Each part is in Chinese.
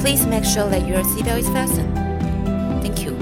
Please make sure that your seatbelt is fastened. Thank you.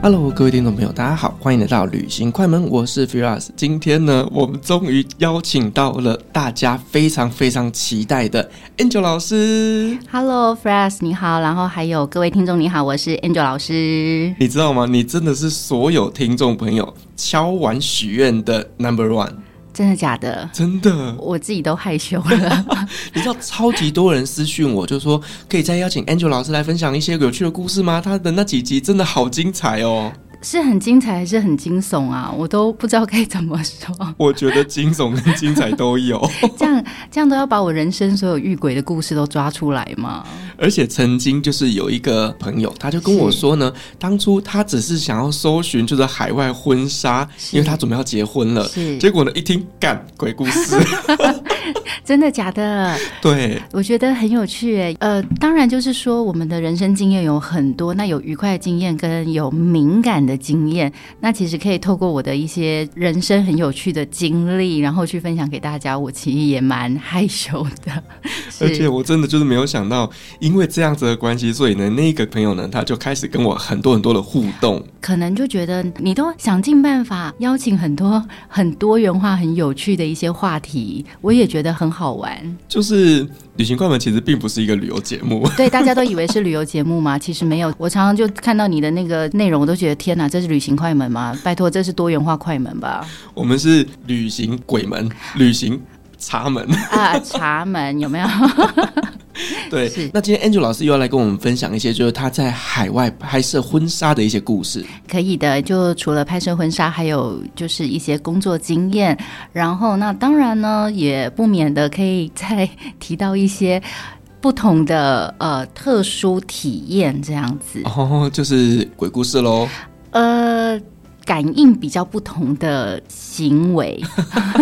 Hello，各位听众朋友，大家好，欢迎来到旅行快门，我是 Firas。今天呢，我们终于邀请到了大家非常非常期待的 Angel 老师。Hello，Firas，你好，然后还有各位听众，你好，我是 Angel 老师。你知道吗？你真的是所有听众朋友敲碗许愿的 Number One。 真的假的？真的，我自己都害羞了。你知道超级多人私讯我，就说可以再邀请 Angel 老师来分享一些有趣的故事吗？他的那几集真的好精彩哦。是很精彩还是很惊悚啊？我都不知道该怎么说。我觉得惊悚跟精彩都有。这样这样都要把我人生所有遇鬼的故事都抓出来吗？而且曾经就是有一个朋友，他就跟我说呢，当初他只是想要搜寻就是海外婚纱，因为他准备要结婚了。是。结果呢，一听干鬼故事。真的假的？对，我觉得很有趣诶。呃，当然就是说，我们的人生经验有很多，那有愉快的经验跟有敏感的经验，那其实可以透过我的一些人生很有趣的经历，然后去分享给大家。我其实也蛮害羞的，而且我真的就是没有想到，因为这样子的关系，所以呢，那个朋友呢，他就开始跟我很多很多的互动，可能就觉得你都想尽办法邀请很多 很多元化、很有趣的一些话题，我也觉得很。好玩，就是旅行快门其实并不是一个旅游节目，对，大家都以为是旅游节目嘛？其实没有，我常常就看到你的那个内容，我都觉得天哪，这是旅行快门吗？拜托，这是多元化快门吧？我们是旅行鬼门，旅行茶门啊，茶门有没有？对，那今天 Angel 老师又要来跟我们分享一些，就是他在海外拍摄婚纱的一些故事。可以的，就除了拍摄婚纱，还有就是一些工作经验。然后，那当然呢，也不免的可以再 提到一些不同的呃特殊体验，这样子。哦，就是鬼故事喽。呃。感应比较不同的行为，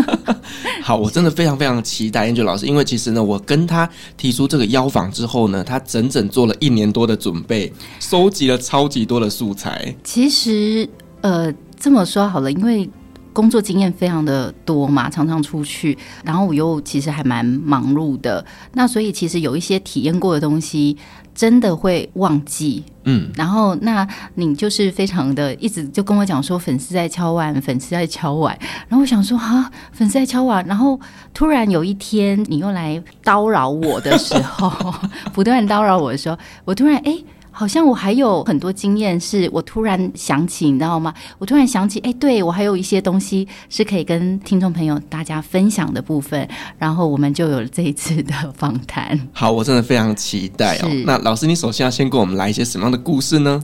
好，我真的非常非常期待 Angel 老师，因为其实呢，我跟他提出这个邀访之后呢，他整整做了一年多的准备，收集了超级多的素材。其实，呃，这么说好了，因为工作经验非常的多嘛，常常出去，然后我又其实还蛮忙碌的，那所以其实有一些体验过的东西。真的会忘记，嗯，然后那你就是非常的一直就跟我讲说粉丝在敲碗，粉丝在敲碗，然后我想说啊，粉丝在敲碗，然后突然有一天你又来叨扰我的时候，不断叨扰我的时候，我突然哎。诶好像我还有很多经验，是我突然想起，你知道吗？我突然想起，哎，对，我还有一些东西是可以跟听众朋友大家分享的部分，然后我们就有了这一次的访谈。好，我真的非常期待哦。那老师，你首先要先给我们来一些什么样的故事呢？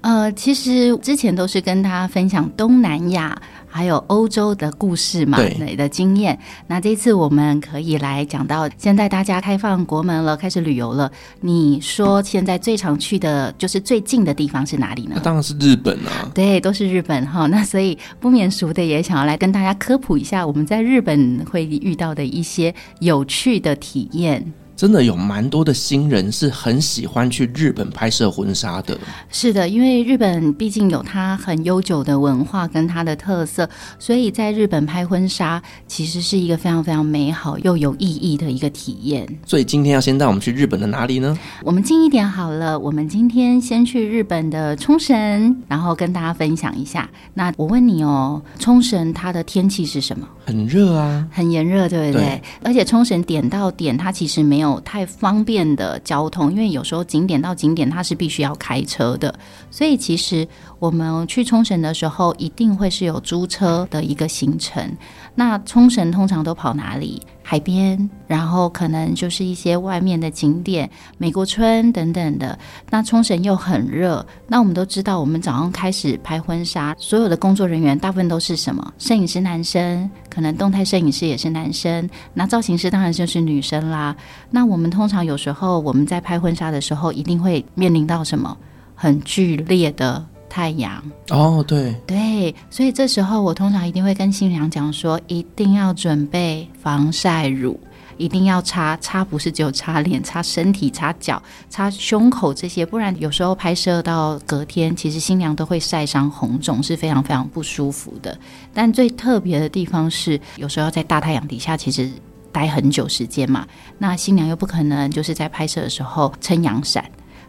呃，其实之前都是跟大家分享东南亚。还有欧洲的故事嘛，对的经验。那这次我们可以来讲到，现在大家开放国门了，开始旅游了。你说现在最常去的就是最近的地方是哪里呢？那当然是日本啊。对，都是日本哈。那所以不免俗的也想要来跟大家科普一下，我们在日本会遇到的一些有趣的体验。真的有蛮多的新人是很喜欢去日本拍摄婚纱的。是的，因为日本毕竟有它很悠久的文化跟它的特色，所以在日本拍婚纱其实是一个非常非常美好又有意义的一个体验。所以今天要先带我们去日本的哪里呢？我们近一点好了，我们今天先去日本的冲绳，然后跟大家分享一下。那我问你哦，冲绳它的天气是什么？很热啊，很炎热，对不对？对。而且冲绳点到点，它其实没有。有太方便的交通，因为有时候景点到景点它是必须要开车的，所以其实我们去冲绳的时候，一定会是有租车的一个行程。那冲绳通常都跑哪里？海边，然后可能就是一些外面的景点，美国村等等的。那冲绳又很热，那我们都知道，我们早上开始拍婚纱，所有的工作人员大部分都是什么？摄影师男生，可能动态摄影师也是男生，那造型师当然就是女生啦。那我们通常有时候我们在拍婚纱的时候，一定会面临到什么？很剧烈的。太阳哦，对对，所以这时候我通常一定会跟新娘讲说，一定要准备防晒乳，一定要擦擦，不是只有擦脸，擦身体、擦脚、擦胸口这些，不然有时候拍摄到隔天，其实新娘都会晒伤红肿，是非常非常不舒服的。但最特别的地方是，有时候在大太阳底下，其实待很久时间嘛，那新娘又不可能就是在拍摄的时候撑阳伞。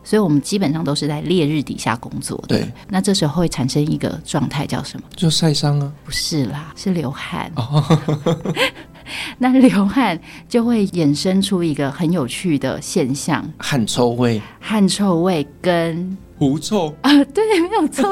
所以我们基本上都是在烈日底下工作的。对，那这时候会产生一个状态叫什么？就晒伤啊？不是啦，是流汗。哦、那流汗就会衍生出一个很有趣的现象：汗臭味。汗臭味跟狐臭啊，对，没有错。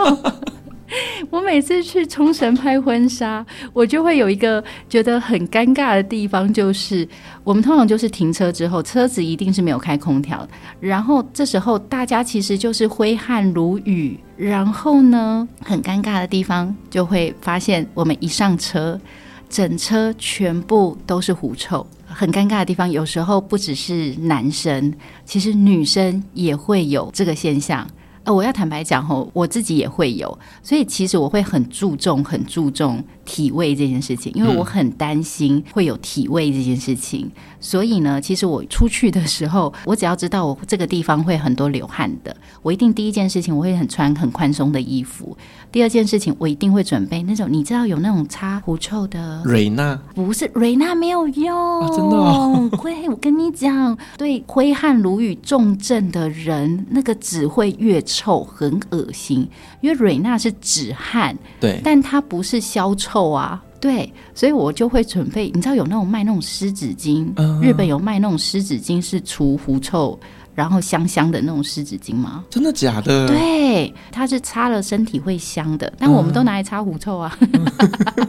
我每次去冲绳拍婚纱，我就会有一个觉得很尴尬的地方，就是我们通常就是停车之后，车子一定是没有开空调，然后这时候大家其实就是挥汗如雨，然后呢，很尴尬的地方就会发现，我们一上车，整车全部都是狐臭。很尴尬的地方，有时候不只是男生，其实女生也会有这个现象。呃，我要坦白讲吼，我自己也会有，所以其实我会很注重、很注重体味这件事情，因为我很担心会有体味这件事情。所以呢，其实我出去的时候，我只要知道我这个地方会很多流汗的，我一定第一件事情我会很穿很宽松的衣服。第二件事情，我一定会准备那种你知道有那种擦狐臭的 瑞娜，不是瑞娜没有用，啊、真的、哦。会，我跟你讲，对挥汗如雨重症的人，那个只会越臭，很恶心。因为瑞娜是止汗，对，但它不是消臭啊。对，所以我就会准备，你知道有那种卖那种湿纸巾，嗯、日本有卖那种湿纸巾是除狐臭，然后香香的那种湿纸巾吗？真的假的？对，它是擦了身体会香的，但我们都拿来擦狐臭啊。嗯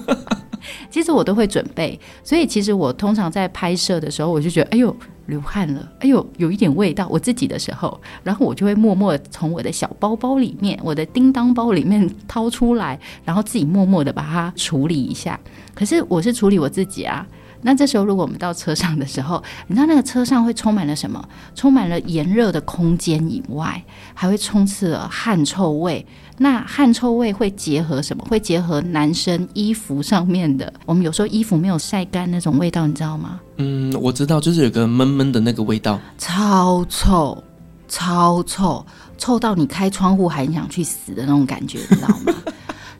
其实我都会准备，所以其实我通常在拍摄的时候，我就觉得，哎呦，流汗了，哎呦，有一点味道，我自己的时候，然后我就会默默从我的小包包里面，我的叮当包里面掏出来，然后自己默默的把它处理一下。可是我是处理我自己啊。那这时候，如果我们到车上的时候，你知道那个车上会充满了什么？充满了炎热的空间以外，还会充斥了汗臭味。那汗臭味会结合什么？会结合男生衣服上面的。我们有时候衣服没有晒干那种味道，你知道吗？嗯，我知道，就是有个闷闷的那个味道，超臭，超臭，臭到你开窗户还想去死的那种感觉，你知道吗？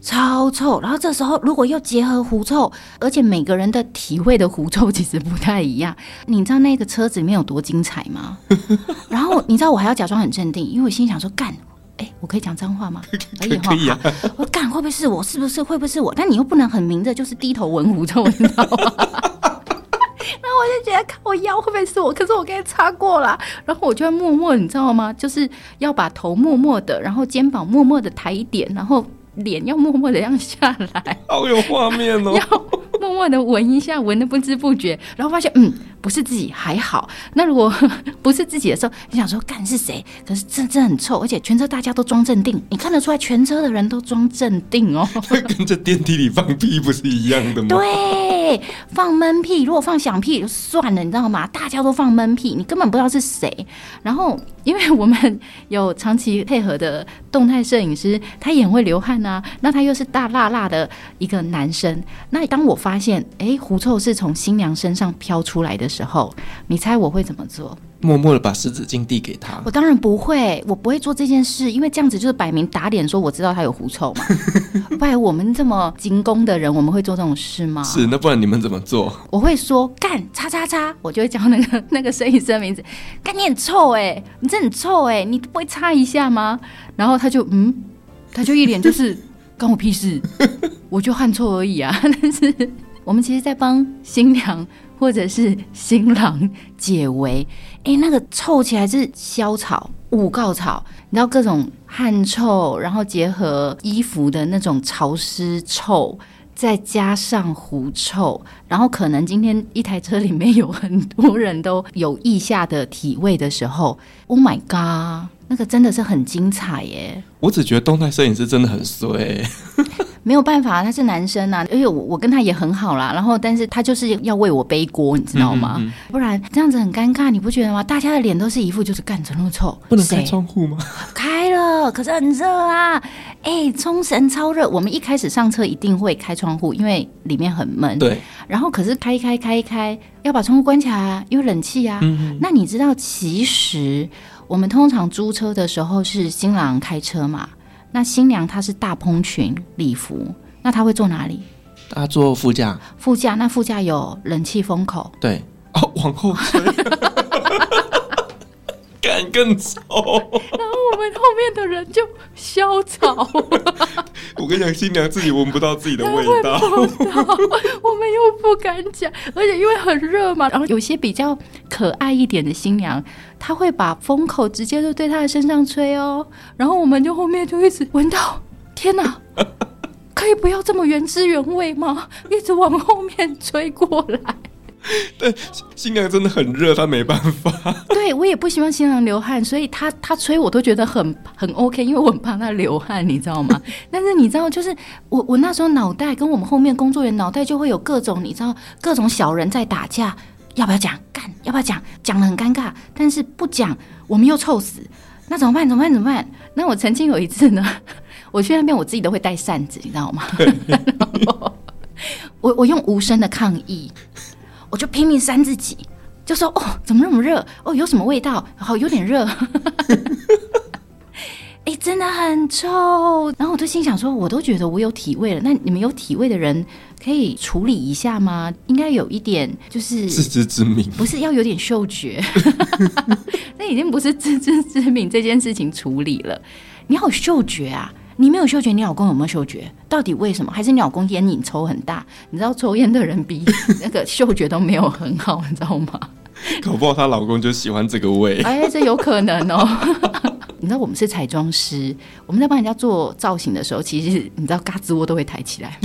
超臭，然后这时候如果又结合狐臭，而且每个人的体会的狐臭其实不太一样。你知道那个车子里面有多精彩吗？然后你知道我还要假装很镇定，因为我心想说干，哎，我可以讲脏话吗？可以，哈啊。我干会不会是我？是不是会不会是我？但你又不能很明着就是低头闻狐臭，你知道吗？然后我就觉得看我腰会不会是我？可是我刚才擦过了，然后我就会默默，你知道吗？就是要把头默默的，然后肩膀默默的抬一点，然后。脸要默默的这样下来，好有画面哦！要默默的闻一下，闻的不知不觉，然后发现嗯。不是自己还好，那如果 不是自己的时候，你想说干是谁？可是这这很臭，而且全车大家都装镇定，你看得出来全车的人都装镇定哦。跟这电梯里放屁不是一样的吗？对，放闷屁，如果放响屁就算了，你知道吗？大家都放闷屁，你根本不知道是谁。然后，因为我们有长期配合的动态摄影师，他也会流汗啊。那他又是大辣辣的一个男生。那当我发现，哎，狐臭是从新娘身上飘出来的时候，你猜我会怎么做？默默的把湿纸巾递给他。我当然不会，我不会做这件事，因为这样子就是摆明打脸，说我知道他有狐臭嘛。不然我们这么精工的人，我们会做这种事吗？是，那不然你们怎么做？我会说干叉叉叉，我就会叫那个那个摄影师的名字。干你很臭哎、欸，你这很臭哎、欸，你不会擦一下吗？然后他就嗯，他就一脸就是关我屁事，我就汗臭而已啊。但是我们其实，在帮新娘。或者是新郎解围，哎，那个臭起来是消草，五告草，你知道各种汗臭，然后结合衣服的那种潮湿臭，再加上狐臭，然后可能今天一台车里面有很多人都有腋下的体味的时候，Oh my god，那个真的是很精彩耶！我只觉得动态摄影师真的很衰。没有办法，他是男生啊，而且我我跟他也很好啦。然后，但是他就是要为我背锅，你知道吗？嗯嗯嗯，不然这样子很尴尬，你不觉得吗？大家的脸都是一副就是干怎么那么臭？不能开窗户吗？开了，可是很热啊！哎，冲绳超热。我们一开始上车一定会开窗户，因为里面很闷。对。然后可是开一开开一开，要把窗户关起来啊，因为冷气啊。那你知道，其实我们通常租车的时候是新郎开车嘛？那新娘她是大蓬裙礼服，那她会坐哪里？她坐副驾。副驾，那副驾有冷气风口。对，哦，往后吹。敢更丑。然后我们后面的人就萧草。我跟你讲，新娘自己闻不到自己的味道，我们又不敢讲，而且因为很热嘛。然后有些比较可爱一点的新娘，她会把风口直接就对她的身上吹哦。然后我们就后面就一直闻到，天哪，可以不要这么原汁原味吗？一直往后面吹过来。但新娘真的很热，她没办法。对，我也不希望新娘流汗，所以她她吹我都觉得很很 OK，因为我很怕她流汗，你知道吗？但是你知道，就是我我那时候脑袋跟我们后面工作人员脑袋就会有各种，你知道各种小人在打架，要不要讲？干，要不要讲？讲了很尴尬，但是不讲我们又臭死，那怎么办？怎么办？怎么办？那我曾经有一次呢，我去那边我自己都会带扇子，你知道吗？我我用无声的抗议。我就拼命扇自己，就说：“哦，怎么那么热？哦，有什么味道？好，有点热。哎，真的很臭。”然后我就心想说：“我都觉得我有体味了，那你们有体味的人可以处理一下吗？应该有一点，就是自知之明，不是要有点嗅觉。那已经不是自知之明这件事情处理了，你要有嗅觉啊。”你没有嗅觉，你老公有没有嗅觉？到底为什么？还是你老公烟瘾抽很大？你知道抽烟的人比那个嗅觉都没有很好，你知道吗？搞不好她老公就喜欢这个味。哎，这有可能哦。你知道我们是彩妆师，我们在帮人家做造型的时候，其实你知道嘎吱窝都会抬起来。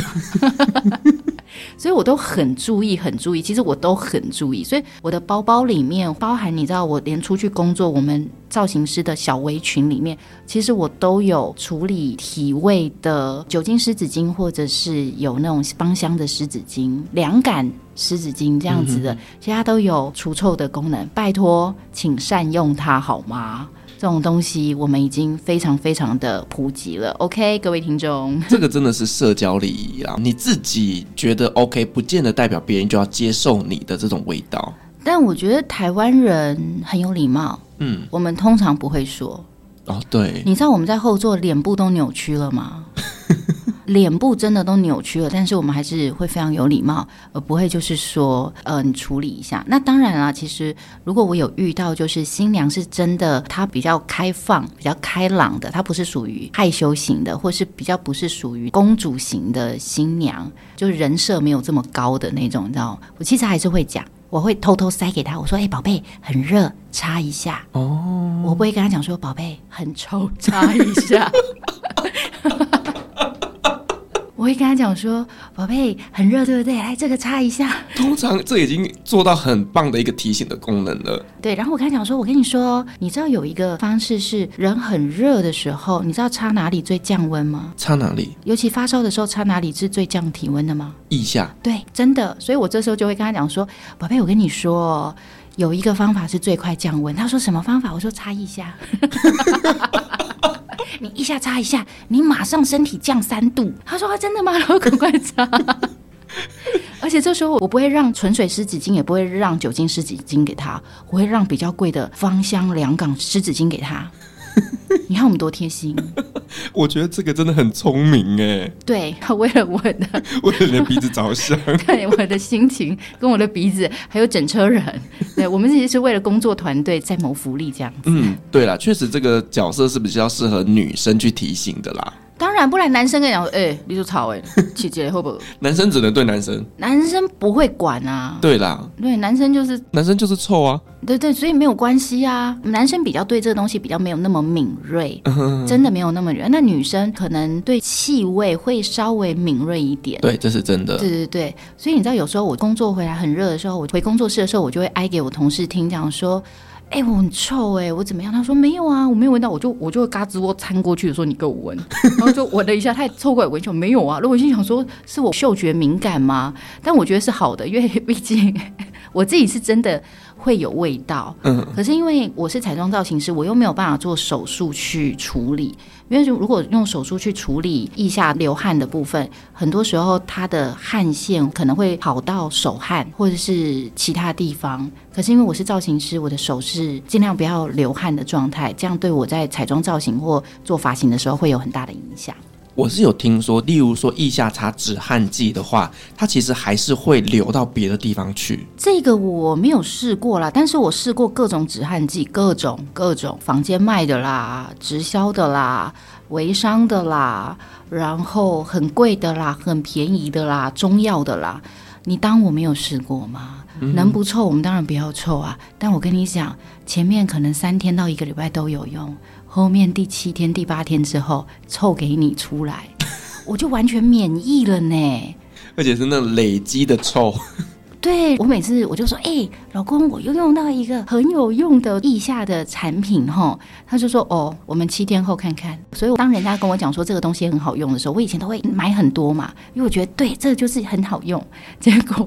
所以我都很注意，很注意。其实我都很注意，所以我的包包里面包含，你知道，我连出去工作，我们造型师的小围裙里面，其实我都有处理体味的酒精湿纸巾，或者是有那种芳香的湿纸巾、凉感湿纸巾这样子的，其他都有除臭的功能。拜托，请善用它好吗？这种东西我们已经非常非常的普及了，OK，各位听众，这个真的是社交礼仪啦！你自己觉得 OK，不见得代表别人就要接受你的这种味道。但我觉得台湾人很有礼貌，嗯，我们通常不会说哦，对，你知道我们在后座脸部都扭曲了吗？脸部真的都扭曲了，但是我们还是会非常有礼貌，而不会就是说，呃，你处理一下。那当然啦，其实如果我有遇到，就是新娘是真的，她比较开放、比较开朗的，她不是属于害羞型的，或是比较不是属于公主型的新娘，就是人设没有这么高的那种，你知道？我其实还是会讲，我会偷偷塞给她，我说：“哎，宝贝，很热，擦一下。”哦，我不会跟她讲说：“宝贝，很臭，擦一下。” 我会跟他讲说：“宝贝，很热，对不对？来，这个擦一下。”通常这已经做到很棒的一个提醒的功能了。对，然后我跟他讲说：“我跟你说，你知道有一个方式是人很热的时候，你知道擦哪里最降温吗？擦哪里？尤其发烧的时候，擦哪里是最降体温的吗？腋下。对，真的。所以我这时候就会跟他讲说：“宝贝，我跟你说，有一个方法是最快降温。”他说：“什么方法？”我说：“擦腋下。” 你一下擦一下，你马上身体降三度。他说：“，真的吗？”然后赶快擦。而且这时候我不会让纯水湿纸巾，也不会让酒精湿纸巾给他，我会让比较贵的芳香凉港湿纸巾给他。你看我们多贴心。我觉得这个真的很聪明哎。对，他为了我的，为了你的鼻子着想。对，我的心情跟我的鼻子，还有整车人，对，我们其实是为了工作团队在谋福利这样子。嗯，对啦，确实这个角色是比较适合女生去提醒的啦。当然，不然男生跟你讲，哎、欸，你就吵哎，姐姐会不会？男生只能对男生，男生不会管啊。对啦，对，男生就是男生就是臭啊。对对，所以没有关系啊。男生比较对这个东西比较没有那么敏锐，真的没有那么敏锐。那女生可能对气味会稍微敏锐一点。对，这是真的。对对对，所以你知道，有时候我工作回来很热的时候，我回工作室的时候，我就会挨给我同事听，讲说。哎、欸，我很臭哎、欸，我怎么样？他说没有啊，我没有闻到，我就我就会嘎吱窝掺过去的时候，你给我闻，然后就闻了一下，他也凑过来闻，就没有啊。如果我心想说，是我嗅觉敏感吗？但我觉得是好的，因为 毕竟我自己是真的。会有味道，嗯，可是因为我是彩妆造型师，我又没有办法做手术去处理，因为如果用手术去处理腋下流汗的部分，很多时候它的汗腺可能会跑到手汗或者是其他地方。可是因为我是造型师，我的手是尽量不要流汗的状态，这样对我在彩妆造型或做发型的时候会有很大的影响。我是有听说，例如说腋下擦止汗剂的话，它其实还是会流到别的地方去。这个我没有试过啦，但是我试过各种止汗剂，各种各种房间卖的啦，直销的啦，微商的啦，然后很贵的啦，很便宜的啦，中药的啦。你当我没有试过吗？嗯、能不臭，我们当然不要臭啊。但我跟你讲，前面可能三天到一个礼拜都有用。后面第七天、第八天之后，臭给你出来，我就完全免疫了呢。而且是那累积的臭。对，我每次我就说，哎、欸，老公，我又用到一个很有用的腋下的产品哈。他就说，哦，我们七天后看看。所以当人家跟我讲说这个东西很好用的时候，我以前都会买很多嘛，因为我觉得对，这个就是很好用。结果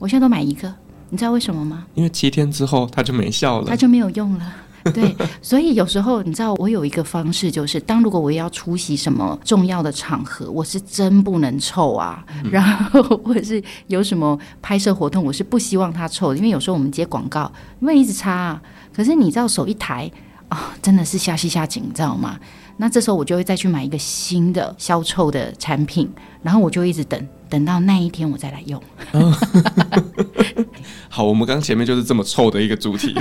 我现在都买一个，你知道为什么吗？因为七天之后它就没效了，它就没有用了。对，所以有时候你知道，我有一个方式，就是当如果我要出席什么重要的场合，我是真不能臭啊。嗯、然后或者是有什么拍摄活动，我是不希望它臭，因为有时候我们接广告，因为一直擦啊。可是你知道，手一抬啊、哦，真的是下西下紧，你知道吗？那这时候我就会再去买一个新的消臭的产品，然后我就一直等，等到那一天我再来用。好，我们刚前面就是这么臭的一个主题。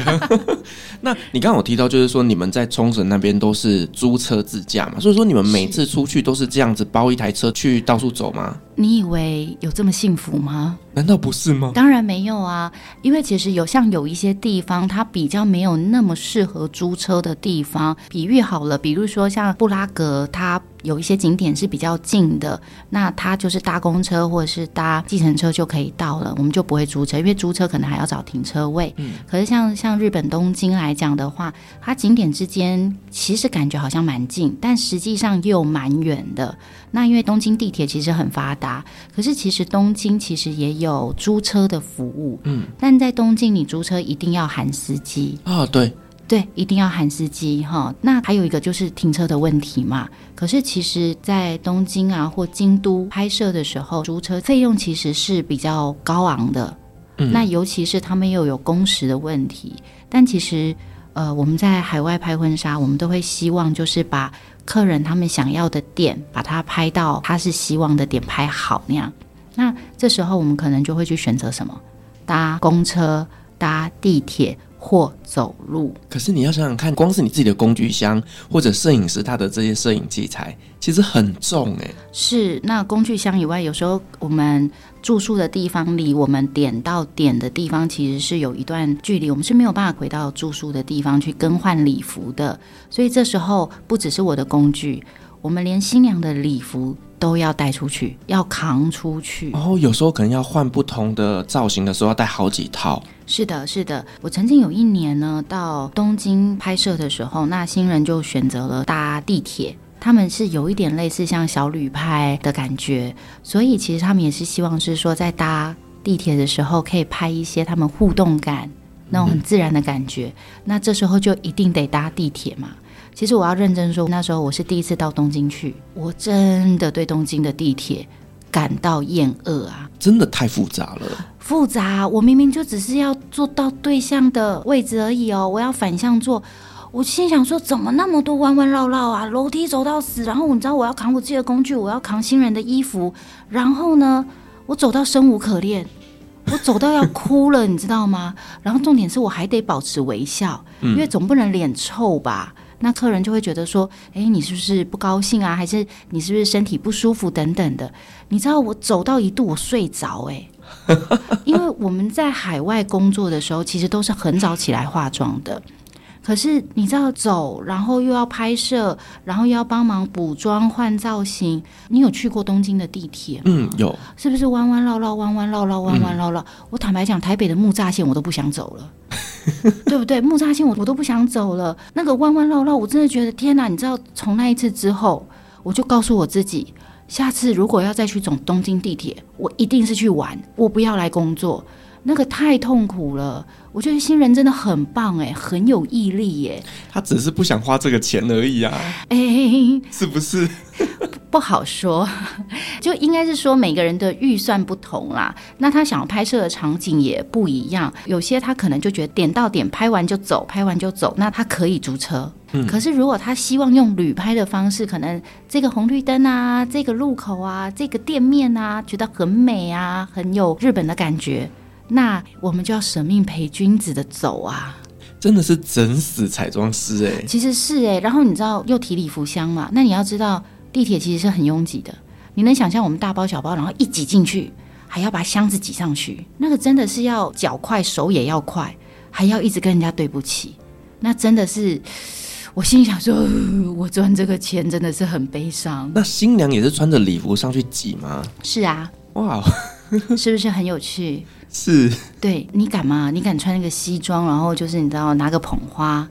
那你刚刚有提到，就是说你们在冲绳那边都是租车自驾嘛？所以说你们每次出去都是这样子包一台车去到处走吗？你以为有这么幸福吗？难道不是吗？当然没有啊，因为其实有像有一些地方，它比较没有那么适合租车的地方。比喻好了，比如说像布拉格，它。有一些景点是比较近的，那它就是搭公车或者是搭计程车就可以到了，我们就不会租车，因为租车可能还要找停车位。嗯，可是像像日本东京来讲的话，它景点之间其实感觉好像蛮近，但实际上又蛮远的。那因为东京地铁其实很发达，可是其实东京其实也有租车的服务。嗯，但在东京你租车一定要含司机啊，哦，对。对，一定要喊司机哈。那还有一个就是停车的问题嘛。可是其实，在东京啊或京都拍摄的时候，租车费用其实是比较高昂的。嗯。那尤其是他们又有工时的问题。但其实，呃，我们在海外拍婚纱，我们都会希望就是把客人他们想要的点，把它拍到他是希望的点拍好那样。那这时候我们可能就会去选择什么？搭公车、搭地铁。或走路，可是你要想想看，光是你自己的工具箱或者摄影师他的这些摄影器材，其实很重哎。是，那工具箱以外，有时候我们住宿的地方离我们点到点的地方其实是有一段距离，我们是没有办法回到住宿的地方去更换礼服的。所以这时候不只是我的工具，我们连新娘的礼服都要带出去，要扛出去。哦，有时候可能要换不同的造型的时候，要带好几套。是的，是的。我曾经有一年呢，到东京拍摄的时候，那新人就选择了搭地铁。他们是有一点类似像小旅拍的感觉，所以其实他们也是希望是说，在搭地铁的时候可以拍一些他们互动感，那种很自然的感觉。嗯。那这时候就一定得搭地铁嘛。其实我要认真说，那时候我是第一次到东京去，我真的对东京的地铁感到厌恶啊！真的太复杂了。复杂，我明明就只是要坐到对向的位置而已哦，我要反向坐。我心想说，怎么那么多弯弯绕绕啊？楼梯走到死，然后你知道我要扛我自己的工具，我要扛新人的衣服，然后呢，我走到生无可恋，我走到要哭了，你知道吗？然后重点是我还得保持微笑，因为总不能脸臭吧。那客人就会觉得说，哎，你是不是不高兴啊？还是你是不是身体不舒服等等的？你知道我走到一度我睡着，哎，因为我们在海外工作的时候，其实都是很早起来化妆的。可是你知道走，然后又要拍摄，然后又要帮忙补妆换造型。你有去过东京的地铁吗？嗯，有。是不是弯弯绕绕、弯弯绕绕、弯弯绕绕？嗯、我坦白讲，台北的木栅线我都不想走了，对不对？木栅线我我都不想走了。那个弯弯绕绕，我真的觉得天哪！你知道，从那一次之后，我就告诉我自己，下次如果要再去走东京地铁，我一定是去玩，我不要来工作。那个太痛苦了，我觉得新人真的很棒哎，很有毅力耶。他只是不想花这个钱而已啊，哎，是不是？不好说，就应该是说每个人的预算不同啦。那他想要拍摄的场景也不一样，有些他可能就觉得点到点拍完就走，拍完就走，那他可以租车。嗯，可是如果他希望用旅拍的方式，可能这个红绿灯啊，这个路口啊，这个店面啊，觉得很美啊，很有日本的感觉。那我们就要舍命陪君子的走啊！真的是整死彩妆师哎，其实是哎。然后你知道又提礼服箱嘛？那你要知道地铁其实是很拥挤的。你能想象我们大包小包，然后一挤进去，还要把箱子挤上去，那个真的是要脚快手也要快，还要一直跟人家对不起。那真的是，我心里想说，我赚这个钱真的是很悲伤。那新娘也是穿着礼服上去挤吗？是啊。哇，是不是很有趣？是，对，你敢吗？你敢穿那个西装，然后就是你知道拿个捧花，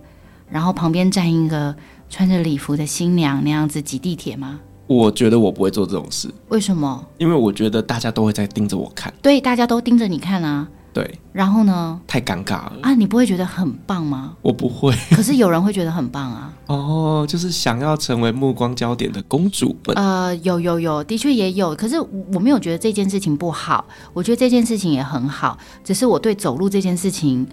然后旁边站一个穿着礼服的新娘那样子挤地铁吗？我觉得我不会做这种事。为什么？因为我觉得大家都会在盯着我看。对，大家都盯着你看啊。对，然后呢？太尴尬了啊！你不会觉得很棒吗？我不会，可是有人会觉得很棒啊。哦，就是想要成为目光焦点的公主们。呃，有有有，的确也有。可是我没有觉得这件事情不好，我觉得这件事情也很好。只是我对走路这件事情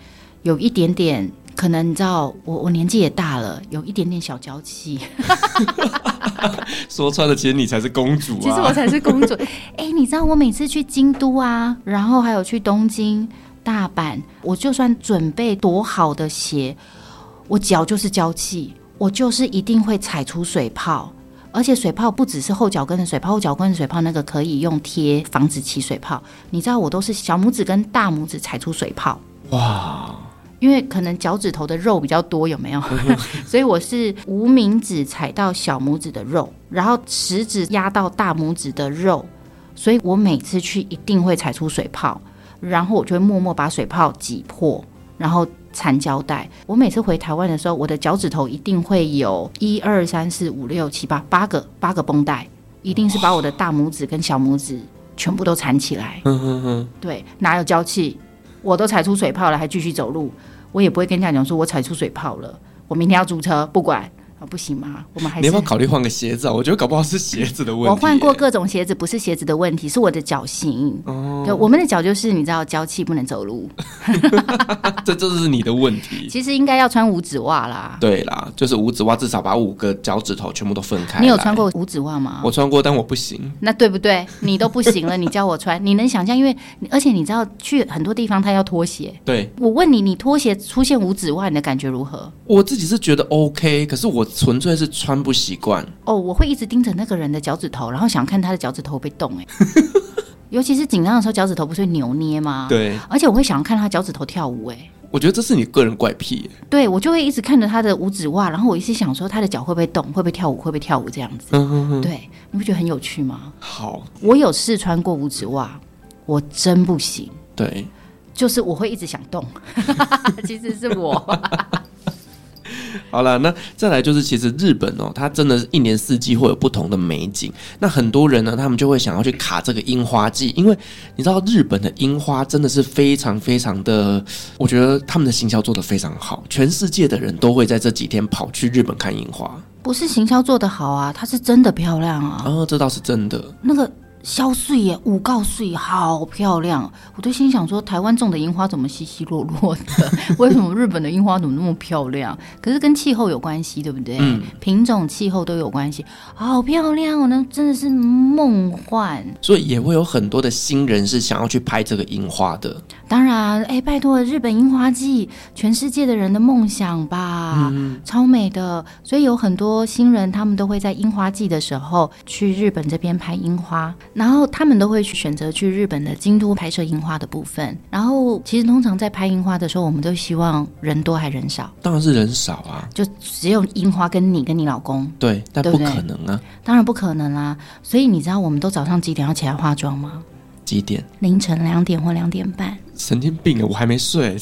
有一点点，可能你知道，我我年纪也大了，有一点点小娇气。说穿了，其实你才是公主啊！其实我才是公主。哎、欸，你知道我每次去京都啊，然后还有去东京、大阪，我就算准备多好的鞋，我脚就是娇气，我就是一定会踩出水泡。而且水泡不只是后脚跟的水泡，后脚跟的水泡那个可以用贴防止起水泡。你知道我都是小拇指跟大拇指踩出水泡。哇！因为可能脚趾头的肉比较多，有没有？所以我是无名指踩到小拇指的肉，然后食指压到大拇指的肉，所以我每次去一定会踩出水泡，然后我就会默默把水泡挤破，然后缠胶带。我每次回台湾的时候，我的脚趾头一定会有一二三四五六七八八个八个绷带，一定是把我的大拇指跟小拇指全部都缠起来。对，哪有娇气？我都踩出水泡了，还继续走路，我也不会跟家长说我踩出水泡了，我明天要租车，不管。啊，不行吗？我们还是你要不要考虑换个鞋子啊？我觉得搞不好是鞋子的问题。我换过各种鞋子，不是鞋子的问题，是我的脚型。哦，对我们的脚就是你知道，娇气不能走路。这就是你的问题。其实应该要穿五指袜啦。对啦，就是五指袜，至少把五个脚趾头全部都分开。你有穿过五指袜吗？我穿过，但我不行。那对不对？你都不行了，你教我穿，你能想象？因为而且你知道，去很多地方他要脱鞋。对，我问你，你脱鞋出现五指袜，你的感觉如何？我自己是觉得 OK，可是我纯粹是穿。不习惯哦，我会一直盯着那个人的脚趾头，然后想看他的脚趾头被动哎，尤其是紧张的时候，脚趾头不是会扭捏吗？对，而且我会想要看他脚趾头跳舞哎，我觉得这是你个人怪癖。对，我就会一直看着他的五指袜，然后我一直想说他的脚会不会动，会不会跳舞，会不会跳舞这样子。嗯哼哼，对，你不觉得很有趣吗？好，我有试穿过五指袜，我真不行。对，就是我会一直想动，其实是我。好了，那再来就是，其实日本哦，它真的是一年四季会有不同的美景。那很多人呢，他们就会想要去卡这个樱花季，因为你知道日本的樱花真的是非常非常的，我觉得他们的行销做得非常好，全世界的人都会在这几天跑去日本看樱花。不是行销做得好啊，它是真的漂亮啊。哦，这倒是真的。那个。消碎耶，五告碎，好漂亮！我都心想说，台湾种的樱花怎么稀稀落落的？为什么日本的樱花怎么那么漂亮？可是跟气候有关系，对不对？嗯，品种、气候都有关系，好漂亮哦！那真的是梦幻。所以也会有很多的新人是想要去拍这个樱花的。当然，哎，拜托，日本樱花季，全世界的人的梦想吧，嗯、超美的。所以有很多新人，他们都会在樱花季的时候去日本这边拍樱花，然后他们都会去选择去日本的京都拍摄樱花的部分。然后，其实通常在拍樱花的时候，我们都希望人多还人少？当然是人少啊，就只有樱花跟你跟你老公。对，但不可能啊，当然不可能啦、啊。所以你知道我们都早上几点要起来化妆吗？几点？凌晨两点或两点半。神经病啊！我还没睡。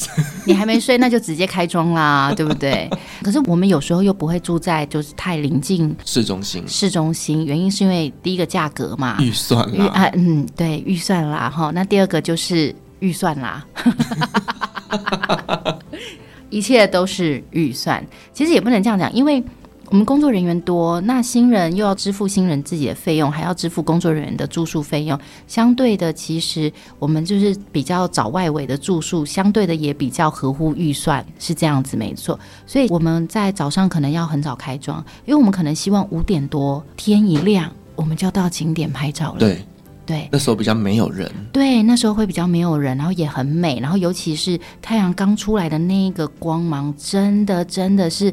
你还没睡，那就直接开妆啦，对不对？可是我们有时候又不会住在就是太临近市中心。市中心原因是因为第一个价格嘛，预算啦。啊，嗯，对，预算啦哈。那第二个就是预算啦，一切都是预算。其实也不能这样讲，因为。我们工作人员多，那新人又要支付新人自己的费用，还要支付工作人员的住宿费用。相对的，其实我们就是比较找外围的住宿，相对的也比较合乎预算，是这样子没错。所以我们在早上可能要很早开妆，因为我们可能希望五点多天一亮，我们就要到景点拍照了。对对，那时候比较没有人。对，那时候会比较没有人，然后也很美，然后尤其是太阳刚出来的那一个光芒，真的真的是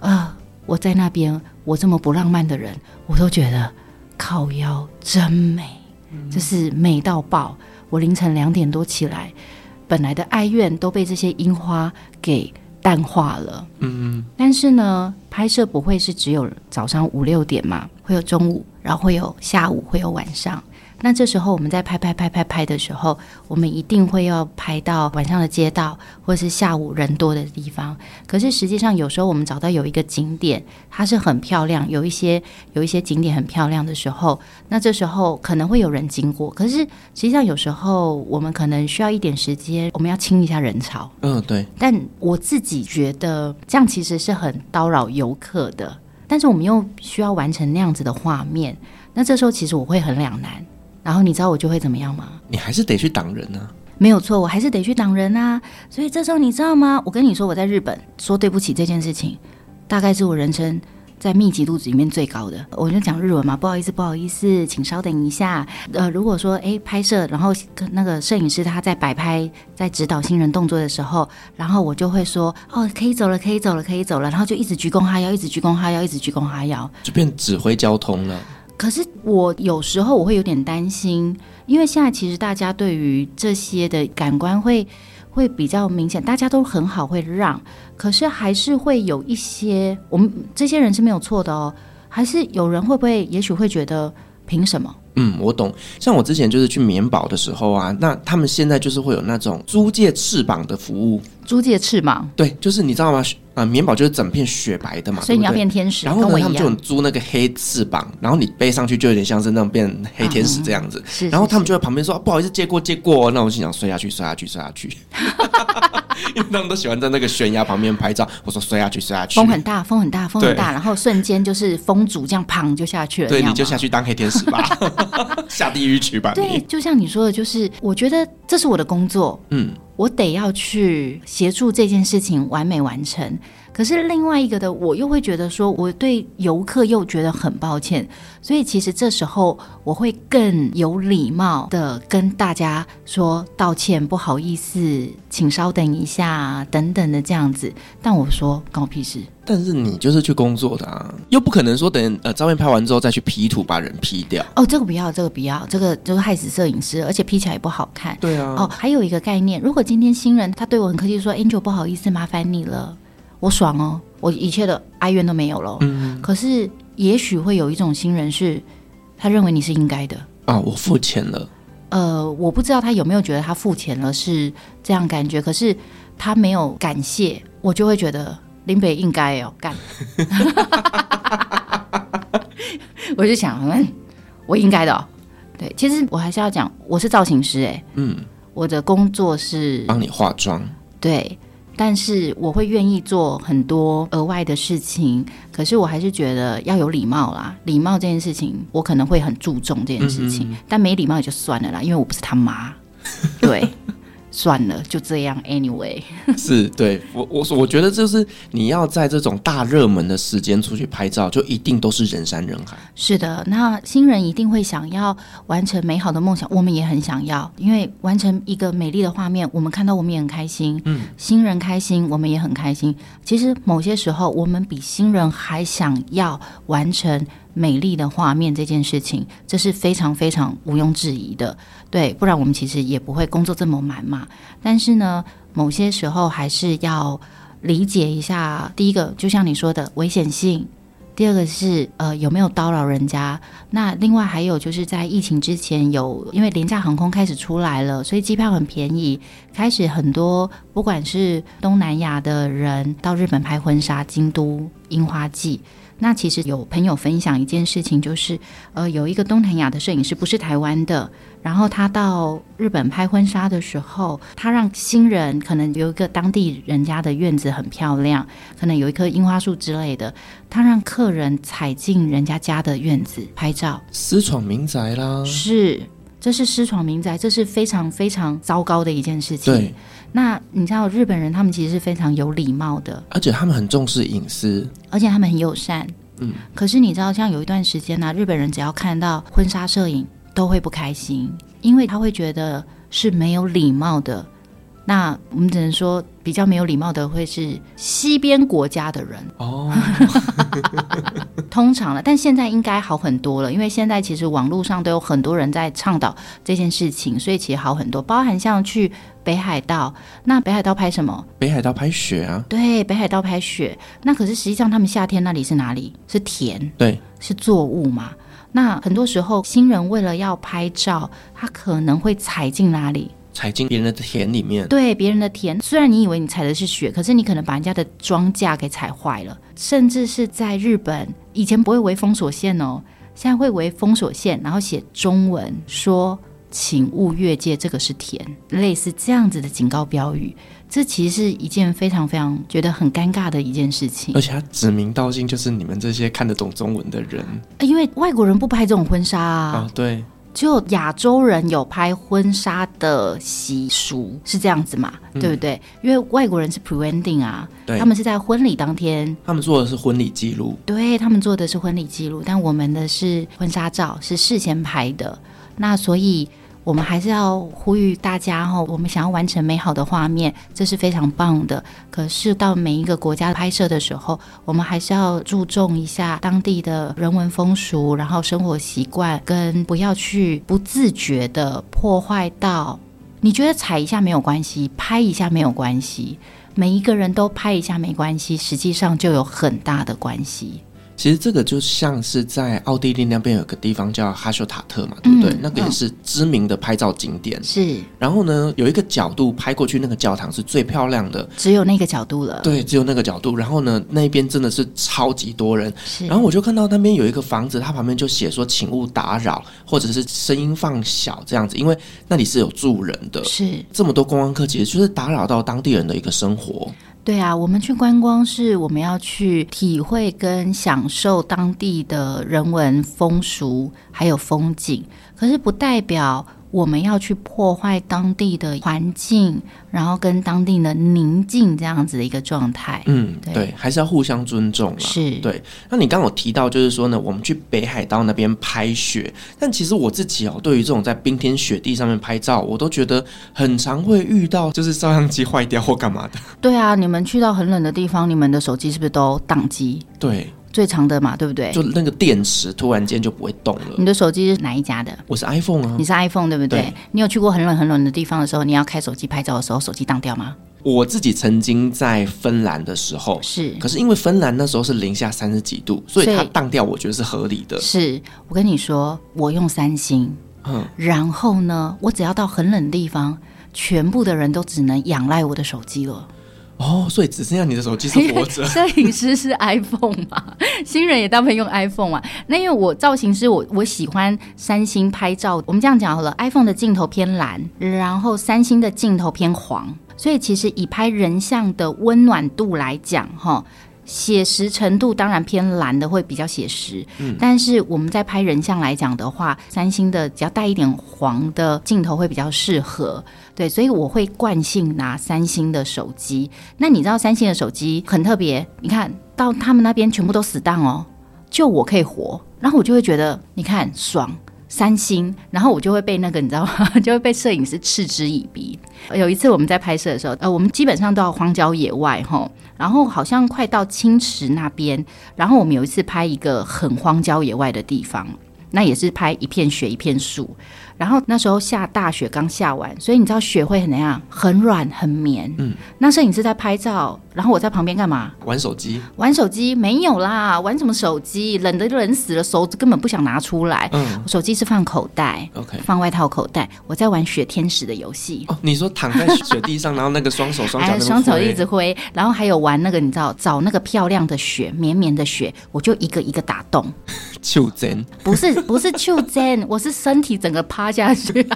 啊。呃我在那边，我这么不浪漫的人，我都觉得靠腰真美，就是美到爆。我凌晨两点多起来，本来的哀怨都被这些樱花给淡化了。嗯嗯。但是呢，拍摄不会是只有早上五六点嘛，会有中午，然后会有下午，会有晚上。那这时候我们在拍拍拍拍拍的时候，我们一定会要拍到晚上的街道，或是下午人多的地方。可是实际上有时候我们找到有一个景点，它是很漂亮，有一些有一些景点很漂亮的时候，那这时候可能会有人经过。可是实际上有时候我们可能需要一点时间，我们要清一下人潮。嗯，对。但我自己觉得这样其实是很叨扰游客的，但是我们又需要完成那样子的画面，那这时候其实我会很两难。然后你知道我就会怎么样吗？你还是得去挡人呢、啊。没有错，我还是得去挡人啊。所以这时候你知道吗？我跟你说，我在日本说对不起这件事情，大概是我人生在密集度里面最高的。我就讲日文嘛，不好意思，不好意思，请稍等一下。呃，如果说诶拍摄，然后那个摄影师他在摆拍，在指导新人动作的时候，然后我就会说哦，可以走了，可以走了，可以走了，然后就一直鞠躬哈腰，一直鞠躬哈腰，一直鞠躬哈腰，就变指挥交通了。可是我有时候我会有点担心，因为现在其实大家对于这些的感官会会比较明显，大家都很好会让，可是还是会有一些我们这些人是没有错的哦，还是有人会不会也许会觉得凭什么？嗯，我懂。像我之前就是去棉保的时候啊，那他们现在就是会有那种租借翅膀的服务。租借翅膀？对，就是你知道吗？啊，棉宝就是整片雪白的嘛，所以你要变天使。然后呢，他们就租那个黑翅膀，然后你背上去就有点像是那种变黑天使这样子。是。然后他们就在旁边说：“不好意思，借过借过。”那我心想：摔下去，摔下去，摔下去。因为他们都喜欢在那个悬崖旁边拍照。我说：“摔下去，摔下去。”风很大，风很大，风很大，然后瞬间就是风阻这样砰就下去了。对，你就下去当黑天使吧，下地狱去吧。对，就像你说的，就是我觉得这是我的工作。嗯。我得要去协助这件事情完美完成，可是另外一个的，我又会觉得说，我对游客又觉得很抱歉，所以其实这时候我会更有礼貌的跟大家说道歉，不好意思，请稍等一下，等等的这样子。但我说关我屁事。但是你就是去工作的啊，又不可能说等呃照片拍完之后再去 P 图把人 P 掉。哦，这个不要，这个不要，这个就是害死摄影师，而且 P 起来也不好看。对啊。哦，还有一个概念，如果今天新人他对我很客气说，Angel 不好意思，麻烦你了，我爽哦，我一切的哀怨都没有了。嗯。可是也许会有一种新人是，他认为你是应该的。啊，我付钱了。呃，我不知道他有没有觉得他付钱了是这样感觉，可是他没有感谢，我就会觉得。林北应该哦干，我就想，嗯，我应该的哦。对，其实我还是要讲，我是造型师哎，嗯，我的工作是帮你化妆，对，但是我会愿意做很多额外的事情，可是我还是觉得要有礼貌啦，礼貌这件事情我可能会很注重这件事情，嗯嗯，但没礼貌也就算了啦，因为我不是他妈，对。算了，就这样。Anyway，是对我我我觉得就是你要在这种大热门的时间出去拍照，就一定都是人山人海。是的，那新人一定会想要完成美好的梦想，我们也很想要，因为完成一个美丽的画面，我们看到我们也很开心。嗯，新人开心，我们也很开心。其实某些时候，我们比新人还想要完成。美丽的画面这件事情，这是非常非常毋庸置疑的，对，不然我们其实也不会工作这么满嘛。但是呢，某些时候还是要理解一下，第一个就像你说的危险性，第二个是呃有没有叨扰人家。那另外还有就是在疫情之前有，因为廉价航空开始出来了，所以机票很便宜，开始很多不管是东南亚的人到日本拍婚纱，京都樱花季。那其实有朋友分享一件事情，就是呃，有一个东南亚的摄影师，不是台湾的，然后他到日本拍婚纱的时候，他让新人可能有一个当地人家的院子很漂亮，可能有一棵樱花树之类的，他让客人踩进人家家的院子拍照，私闯民宅啦，是，这是私闯民宅，这是非常非常糟糕的一件事情。对。那你知道日本人他们其实是非常有礼貌的，而且他们很重视隐私，而且他们很友善。嗯，可是你知道，像有一段时间呢、啊，日本人只要看到婚纱摄影都会不开心，因为他会觉得是没有礼貌的。那我们只能说，比较没有礼貌的会是西边国家的人哦。通常了，但现在应该好很多了，因为现在其实网络上都有很多人在倡导这件事情，所以其实好很多。包含像去北海道，那北海道拍什么？北海道拍雪啊。对，北海道拍雪。那可是实际上他们夏天那里是哪里？是田，对，是作物嘛。那很多时候新人为了要拍照，他可能会踩进哪里？踩进别人的田里面，对别人的田，虽然你以为你踩的是雪，可是你可能把人家的庄稼给踩坏了。甚至是在日本，以前不会围封锁线哦，现在会围封锁线，然后写中文说“请勿越界”，这个是田，类似这样子的警告标语。这其实是一件非常非常觉得很尴尬的一件事情，而且他指名道姓就是你们这些看得懂中文的人，因为外国人不拍这种婚纱啊，哦，对。就亚洲人有拍婚纱的习俗是这样子嘛，嗯、对不对？因为外国人是 pre-wedding 啊，他们是在婚礼当天，他们做的是婚礼记录，对，他们做的是婚礼记录，但我们的是婚纱照，是事先拍的，那所以。我们还是要呼吁大家哈，我们想要完成美好的画面，这是非常棒的。可是到每一个国家拍摄的时候，我们还是要注重一下当地的人文风俗，然后生活习惯，跟不要去不自觉的破坏到。你觉得踩一下没有关系，拍一下没有关系，每一个人都拍一下没关系，实际上就有很大的关系。其实这个就像是在奥地利那边有个地方叫哈修塔特嘛，对不对？嗯、那个也是知名的拍照景点。是。然后呢，有一个角度拍过去，那个教堂是最漂亮的。只有那个角度了。对，只有那个角度。然后呢，那边真的是超级多人。是。然后我就看到那边有一个房子，它旁边就写说“请勿打扰”或者是声音放小这样子，因为那里是有住人的。是。这么多观光客，其实就是打扰到当地人的一个生活。对啊，我们去观光是我们要去体会跟享受当地的人文风俗，还有风景，可是不代表。我们要去破坏当地的环境，然后跟当地的宁静这样子的一个状态。嗯，对，对，还是要互相尊重。是，对。那你刚刚有提到，就是说呢，我们去北海道那边拍雪，但其实我自己哦，对于这种在冰天雪地上面拍照，我都觉得很常会遇到，就是照相机坏掉或干嘛的。对啊，你们去到很冷的地方，你们的手机是不是都宕机？对。最长的嘛，对不对？就那个电池突然间就不会动了。你的手机是哪一家的？我是 iPhone 啊。你是 iPhone 对不对？对。你有去过很冷很冷的地方的时候，你要开手机拍照的时候，手机当掉吗？我自己曾经在芬兰的时候是，可是因为芬兰那时候是零下三十几度，所以它当掉，我觉得是合理的。是我跟你说，我用三星，嗯，然后呢，我只要到很冷的地方，全部的人都只能仰赖我的手机了。哦，所以只剩下你的手机是活着。摄影师是 iPhone 嘛？新人也大部分用 iPhone 啊？那因为我造型师，我我喜欢三星拍照。我们这样讲好了，iPhone 的镜头偏蓝，然后三星的镜头偏黄。所以其实以拍人像的温暖度来讲，哈，写实程度当然偏蓝的会比较写实，嗯，但是我们在拍人像来讲的话，三星的只要带一点黄的镜头会比较适合，对，所以我会惯性拿三星的手机。那你知道三星的手机很特别，你看到他们那边全部都死档哦，就我可以活，然后我就会觉得你看爽。三星，然后我就会被那个你知道吗？就会被摄影师嗤之以鼻。有一次我们在拍摄的时候，呃，我们基本上都要荒郊野外哈，然后好像快到青池那边，然后我们有一次拍一个很荒郊野外的地方，那也是拍一片雪一片树。然后那时候下大雪刚下完，所以你知道雪会很怎样？很软很绵。嗯。那摄影师在拍照，然后我在旁边干嘛？玩手机。玩手机没有啦，玩什么手机？冷的冷死了，手根本不想拿出来。嗯。手机是放口袋，OK，放外套口袋。我在玩雪天使的游戏。哦，你说躺在雪地上，然后那个双手双脚 双手一直挥，然后还有玩那个你知道找那个漂亮的雪绵绵的雪，我就一个一个打洞。袖珍不是不是袖珍，我是身体整个趴下去，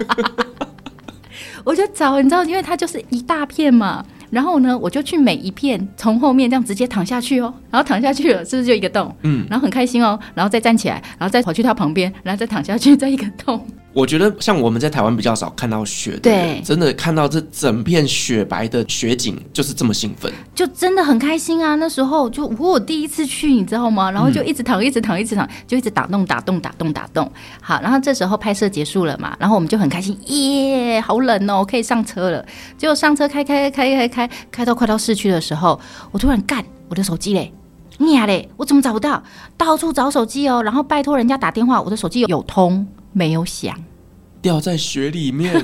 我就找你知道，因为它就是一大片嘛，然后呢，我就去每一片从后面这样直接躺下去哦，然后躺下去了，是不是就一个洞？嗯，然后很开心哦，然后再站起来，然后再跑去他旁边，然后再躺下去，再一个洞。我觉得像我们在台湾比较少看到雪的，对，真的看到这整片雪白的雪景，就是这么兴奋，就真的很开心啊！那时候就我第一次去，你知道吗？然后就一直躺，一直躺，一直躺，就一直打洞、打洞、打洞、打洞。好，然后这时候拍摄结束了嘛，然后我们就很开心，耶，好冷哦，可以上车了。结果上车开开开开开开，开到快到市区的时候，我突然干，我的手机嘞，你呀嘞，我怎么找不到？到处找手机哦，然后拜托人家打电话，我的手机有通。没有响，掉在雪里面，没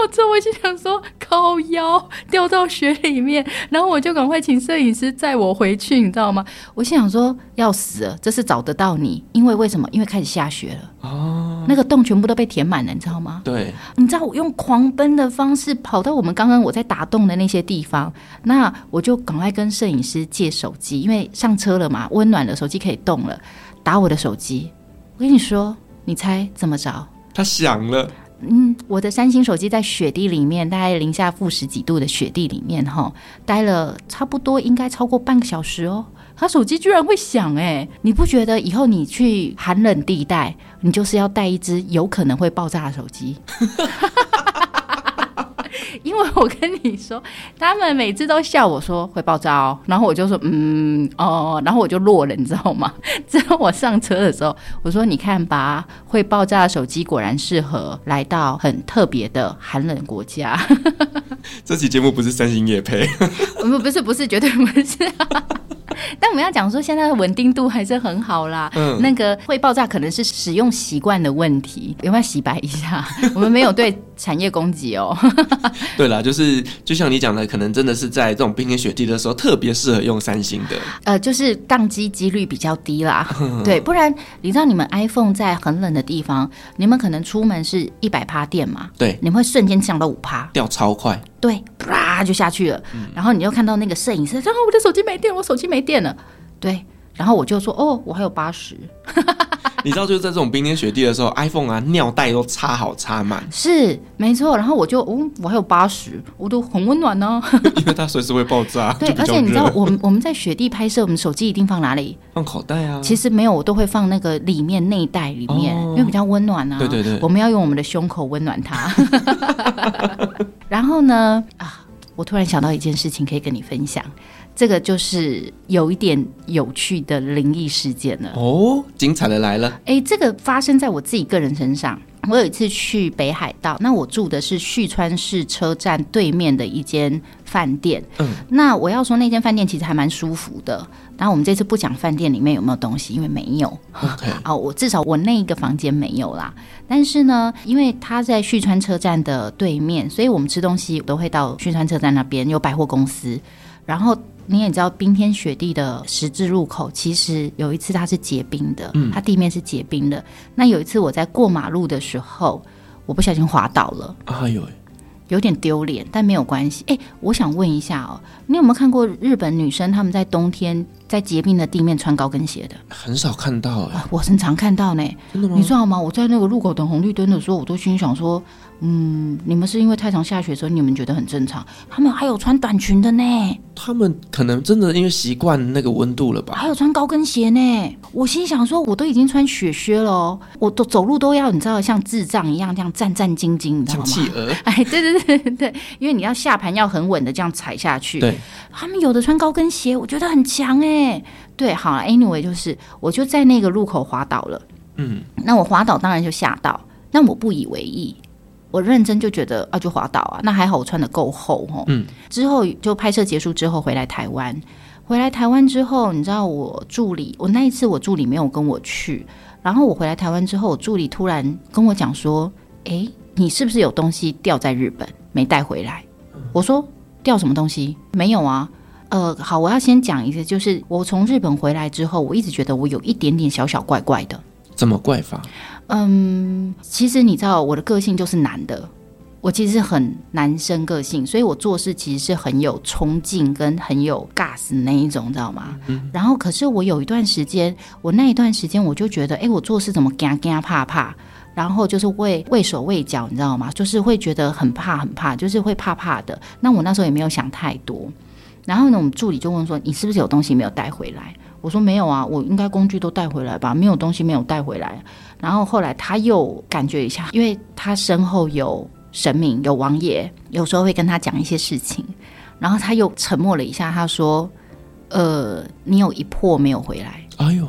有错。我就想说，靠腰掉到雪里面，然后我就赶快请摄影师载我回去，你知道吗？我心想说，要死了，这是找得到你，因为为什么？因为开始下雪了哦，那个洞全部都被填满了，你知道吗？对，你知道我用狂奔的方式跑到我们刚刚我在打洞的那些地方，那我就赶快跟摄影师借手机，因为上车了嘛，温暖了，手机可以动了，打我的手机。我跟你说，你猜怎么着？它响了。嗯，我的三星手机在雪地里面，大概零下负十几度的雪地里面，哈，待了差不多应该超过半个小时哦。它手机居然会响，哎，你不觉得以后你去寒冷地带，你就是要带一只有可能会爆炸的手机？因为我跟你说，他们每次都笑我说会爆炸哦，然后我就说嗯哦，然后我就落了，你知道吗？之后我上车的时候，我说你看吧，会爆炸的手机果然适合来到很特别的寒冷国家。这期节目不是三星夜配，不不是不是绝对不是。但我们要讲说，现在的稳定度还是很好啦。嗯，那个会爆炸可能是使用习惯的问题，有没有洗白一下？我们没有对产业攻击哦。对啦，就是就像你讲的，可能真的是在这种冰天雪地的时候，特别适合用三星的。呃，就是宕机几率比较低啦。对，不然你知道你们 iPhone 在很冷的地方，你们可能出门是一百趴电嘛？对，你们会瞬间降到五趴，掉超快。对，啪就下去了。嗯、然后你就看到那个摄影师，然后我的手机没电，我手机没电了。对，然后我就说，哦，我还有八十。你知道，就是在这种冰天雪地的时候，iPhone 啊，尿袋都插好插满。是，没错。然后我就，哦，我还有八十，我都很温暖呢。因为它随时会爆炸。对，而且你知道，我们我们在雪地拍摄，我们手机一定放哪里？放口袋啊。其实没有，我都会放那个里面内袋里面，哦、因为比较温暖啊。对对对。我们要用我们的胸口温暖它。然后呢，啊，我突然想到一件事情，可以跟你分享。这个就是有一点有趣的灵异事件了哦，精彩的来了！哎，这个发生在我自己个人身上。我有一次去北海道，那我住的是旭川市车站对面的一间饭店。嗯，那我要说那间饭店其实还蛮舒服的。然后我们这次不讲饭店里面有没有东西，因为没有。OK，哦，我至少我那一个房间没有啦。但是呢，因为它在旭川车站的对面，所以我们吃东西都会到旭川车站那边有百货公司，然后。你也知道，冰天雪地的十字路口，其实有一次它是结冰的，嗯，它地面是结冰的。那有一次我在过马路的时候，我不小心滑倒了，哎呦，有点丢脸，但没有关系。哎，我想问一下哦，你有没有看过日本女生她们在冬天在结冰的地面穿高跟鞋的？很少看到哎，我很常看到呢。真的吗？你知道吗？我在那个路口等红绿灯的时候，我都心想说，嗯，你们是因为太常下雪，所以你们觉得很正常。他们还有穿短裙的呢。他们可能真的因为习惯那个温度了吧？还有穿高跟鞋呢。我心想说，我都已经穿雪靴了，我都走路都要你知道像智障一样这样战战兢兢，你知道吗？像企鹅。哎，对对对对对，因为你要下盘要很稳的这样踩下去。对，他们有的穿高跟鞋，我觉得很强哎。对，好，anyway 就是我就在那个路口滑倒了。嗯，那我滑倒当然就吓到，但我不以为意。我认真就觉得啊，就滑倒啊，那还好我穿的够厚哦。嗯，之后就拍摄结束之后回来台湾，回来台湾之后，你知道我助理，我那一次我助理没有跟我去，然后我回来台湾之后，我助理突然跟我讲说：“诶，你是不是有东西掉在日本没带回来？”我说：“掉什么东西？没有啊。”呃，好，我要先讲一个，就是我从日本回来之后，我一直觉得我有一点点小小怪怪的。怎么怪法？嗯，其实你知道我的个性就是男的，我其实是很男生个性，所以我做事其实是很有冲劲跟很有 gas 那一种，你知道吗？嗯。然后，可是我有一段时间，我那一段时间我就觉得，哎，我做事怎么干干怕怕，然后就是畏畏手畏脚，你知道吗？就是会觉得很怕很怕，就是会怕怕的。那我那时候也没有想太多。然后呢，我们助理就问说：“你是不是有东西没有带回来？”我说：“没有啊，我应该工具都带回来吧，没有东西没有带回来。”然后后来他又感觉一下，因为他身后有神明，有王爷，有时候会跟他讲一些事情。然后他又沉默了一下，他说：“呃，你有一魄没有回来。”哎呦！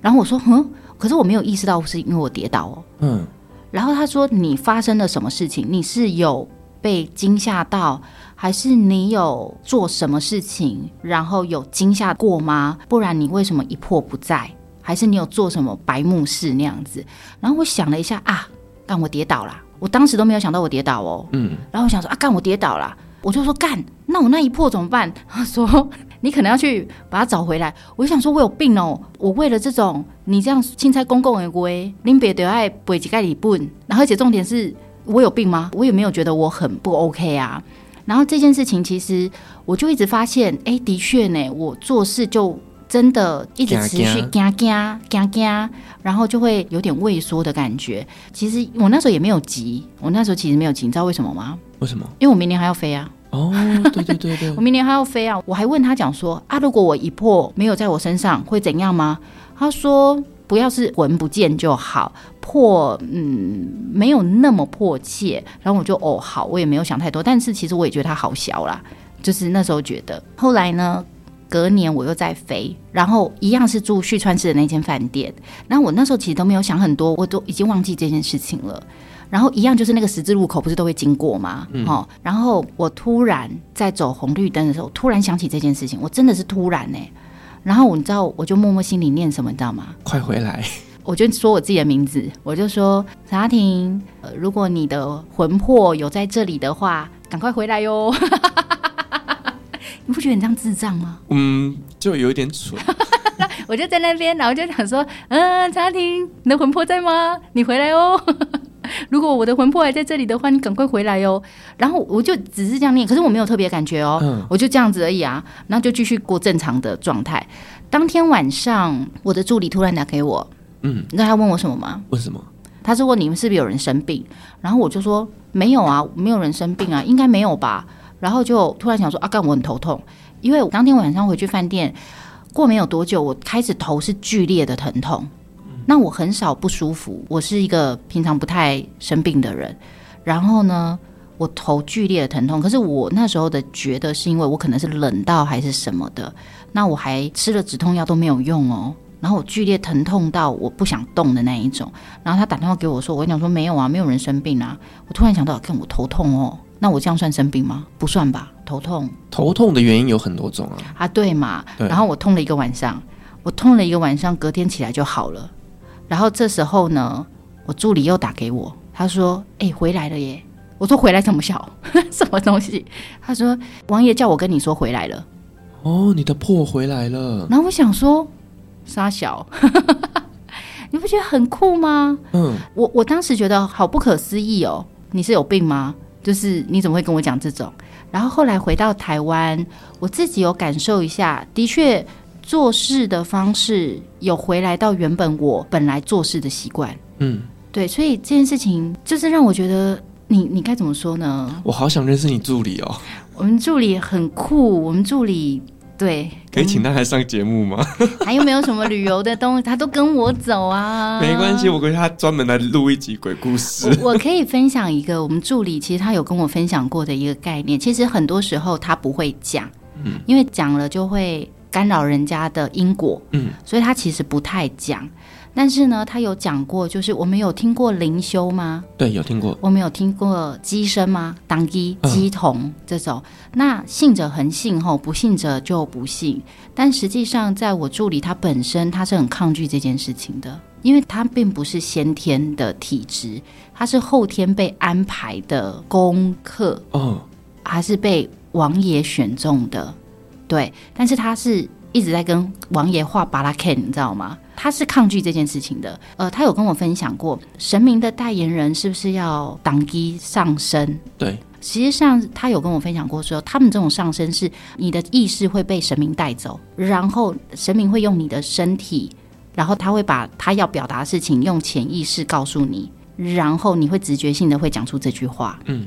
然后我说：“哼，可是我没有意识到是因为我跌倒哦。”嗯。然后他说：“你发生了什么事情？你是有被惊吓到，还是你有做什么事情，然后有惊吓过吗？不然你为什么一破不在？”还是你有做什么白目事那样子？然后我想了一下啊，干我跌倒了，我当时都没有想到我跌倒哦。嗯，然后我想说啊，干我跌倒了，我就说干，那我那一破怎么办？他说你可能要去把它找回来。我就想说我有病哦，我为了这种你这样钦差公共的规，林别得爱背几盖里笨，然后而且重点是我有病吗？我也没有觉得我很不 OK 啊。然后这件事情其实我就一直发现，哎，的确呢，我做事就。真的一直持续惊惊惊惊，然后就会有点畏缩的感觉。其实我那时候也没有急，我那时候其实没有急，你知道为什么吗？为什么？因为我明年还要飞啊！哦，对对对对，我明年还要飞啊！我还问他讲说啊，如果我一破没有在我身上会怎样吗？他说不要是魂不见就好，破嗯没有那么迫切。然后我就哦好，我也没有想太多，但是其实我也觉得他好小啦，就是那时候觉得。后来呢？隔年我又在飞，然后一样是住旭川市的那间饭店。然后我那时候其实都没有想很多，我都已经忘记这件事情了。然后一样就是那个十字路口不是都会经过吗？嗯。哦，然后我突然在走红绿灯的时候，突然想起这件事情，我真的是突然呢。然后你知道，我就默默心里念什么，你知道吗？快回来！我就说我自己的名字，我就说陈阿婷，呃，如果你的魂魄有在这里的话，赶快回来哟。你不觉得你这样智障吗？嗯，就有一点蠢。我就在那边，然后就想说，嗯，陈阿婷，你的魂魄在吗？你回来哦。如果我的魂魄还在这里的话，你赶快回来哦。然后我就只是这样念，可是我没有特别感觉哦，嗯、我就这样子而已啊。然后就继续过正常的状态。当天晚上，我的助理突然打给我，嗯，你知道他问我什么吗？问什么？他是问你们是不是有人生病？然后我就说没有啊，没有人生病啊，应该没有吧。然后就突然想说啊，干我很头痛，因为我当天晚上回去饭店，过没有多久，我开始头是剧烈的疼痛。那我很少不舒服，我是一个平常不太生病的人。然后呢，我头剧烈的疼痛，可是我那时候的觉得是因为我可能是冷到还是什么的。那我还吃了止痛药都没有用哦。然后我剧烈疼痛到我不想动的那一种。然后他打电话给我说，我跟你讲说没有啊，没有人生病啊。我突然想到，看我头痛哦。那我这样算生病吗？不算吧，头痛。头痛的原因有很多种啊。啊，对嘛。对。然后我痛了一个晚上，我痛了一个晚上，隔天起来就好了。然后这时候呢，我助理又打给我，他说：“哎、欸，回来了耶。”我说：“回来怎么小？什么东西？”他说：“王爷叫我跟你说回来了。”哦，你的破回来了。然后我想说，杀小，你不觉得很酷吗？嗯。我我当时觉得好不可思议哦。你是有病吗？就是你怎么会跟我讲这种？然后后来回到台湾，我自己有感受一下，的确做事的方式有回来到原本我本来做事的习惯。嗯，对，所以这件事情就是让我觉得你你该怎么说呢？我好想认识你助理哦。我们助理很酷，我们助理对，可以请他来上节目吗？还有没有什么旅游的东西？他都跟我走啊。没关系，我跟他专门来录一集鬼故事。我，我可以分享一个我们助理，其实他有跟我分享过的一个概念。其实很多时候他不会讲，嗯，因为讲了就会干扰人家的因果，嗯，所以他其实不太讲。但是呢，他有讲过，就是我们有听过灵修吗？对，有听过。我们有听过鸡声吗？当鸡、鸡童这种。那信者恒信，吼不信者就不信。但实际上，在我助理他本身，他是很抗拒这件事情的，因为他并不是先天的体质，他是后天被安排的功课，哦，还是被王爷选中的。对，但是他是一直在跟王爷画巴拉 K，你知道吗？他是抗拒这件事情的，呃，他有跟我分享过，神明的代言人是不是要挡机上身？对，实际上他有跟我分享过说，他们这种上身是你的意识会被神明带走，然后神明会用你的身体，然后他会把他要表达的事情用潜意识告诉你，然后你会直觉性的会讲出这句话。嗯，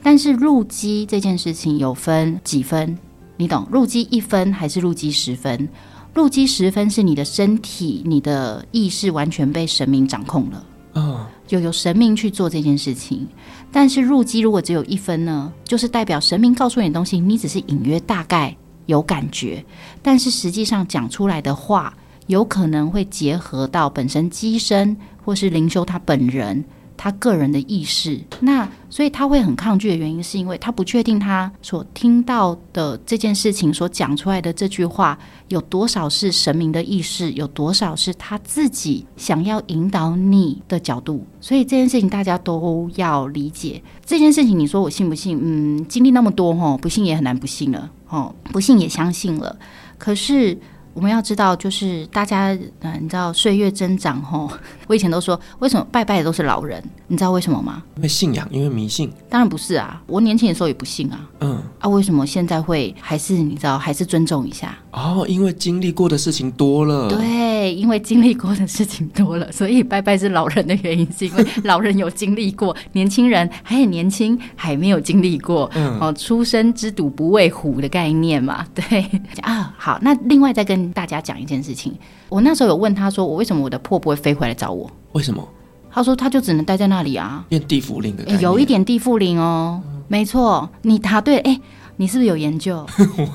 但是入机这件事情有分几分？你懂？入乩一分还是入乩十分？入乩十分是你的身体、你的意识完全被神明掌控了，嗯，就由神明去做这件事情。但是入乩如果只有一分呢，就是代表神明告诉你的东西，你只是隐约大概有感觉，但是实际上讲出来的话，有可能会结合到本身机身或是灵修他本人。他个人的意识，那所以他会很抗拒的原因，是因为他不确定他所听到的这件事情所讲出来的这句话有多少是神明的意识，有多少是他自己想要引导你的角度。所以这件事情大家都要理解。这件事情你说我信不信？嗯，经历那么多吼，不信也很难不信了，哦，不信也相信了。可是。我们要知道，就是大家，嗯，你知道岁月增长吼，我以前都说，为什么拜拜的都是老人？你知道为什么吗？因为信仰，因为迷信。当然不是啊，我年轻的时候也不信啊。嗯，啊，为什么现在会还是你知道，还是尊重一下？哦，因为经历过的事情多了。对，因为经历过的事情多了，所以拜拜是老人的原因，是因为老人有经历过，年轻人还很年轻，还没有经历过。嗯，哦，初生之犊不畏虎的概念嘛。对啊，好，那另外再跟。跟大家讲一件事情，我那时候有问他说，我为什么我的破不会飞回来找我？为什么？他说他就只能待在那里啊，变地缚灵的、欸，有一点地缚灵哦，嗯、没错，你答对，哎、欸，你是不是有研究？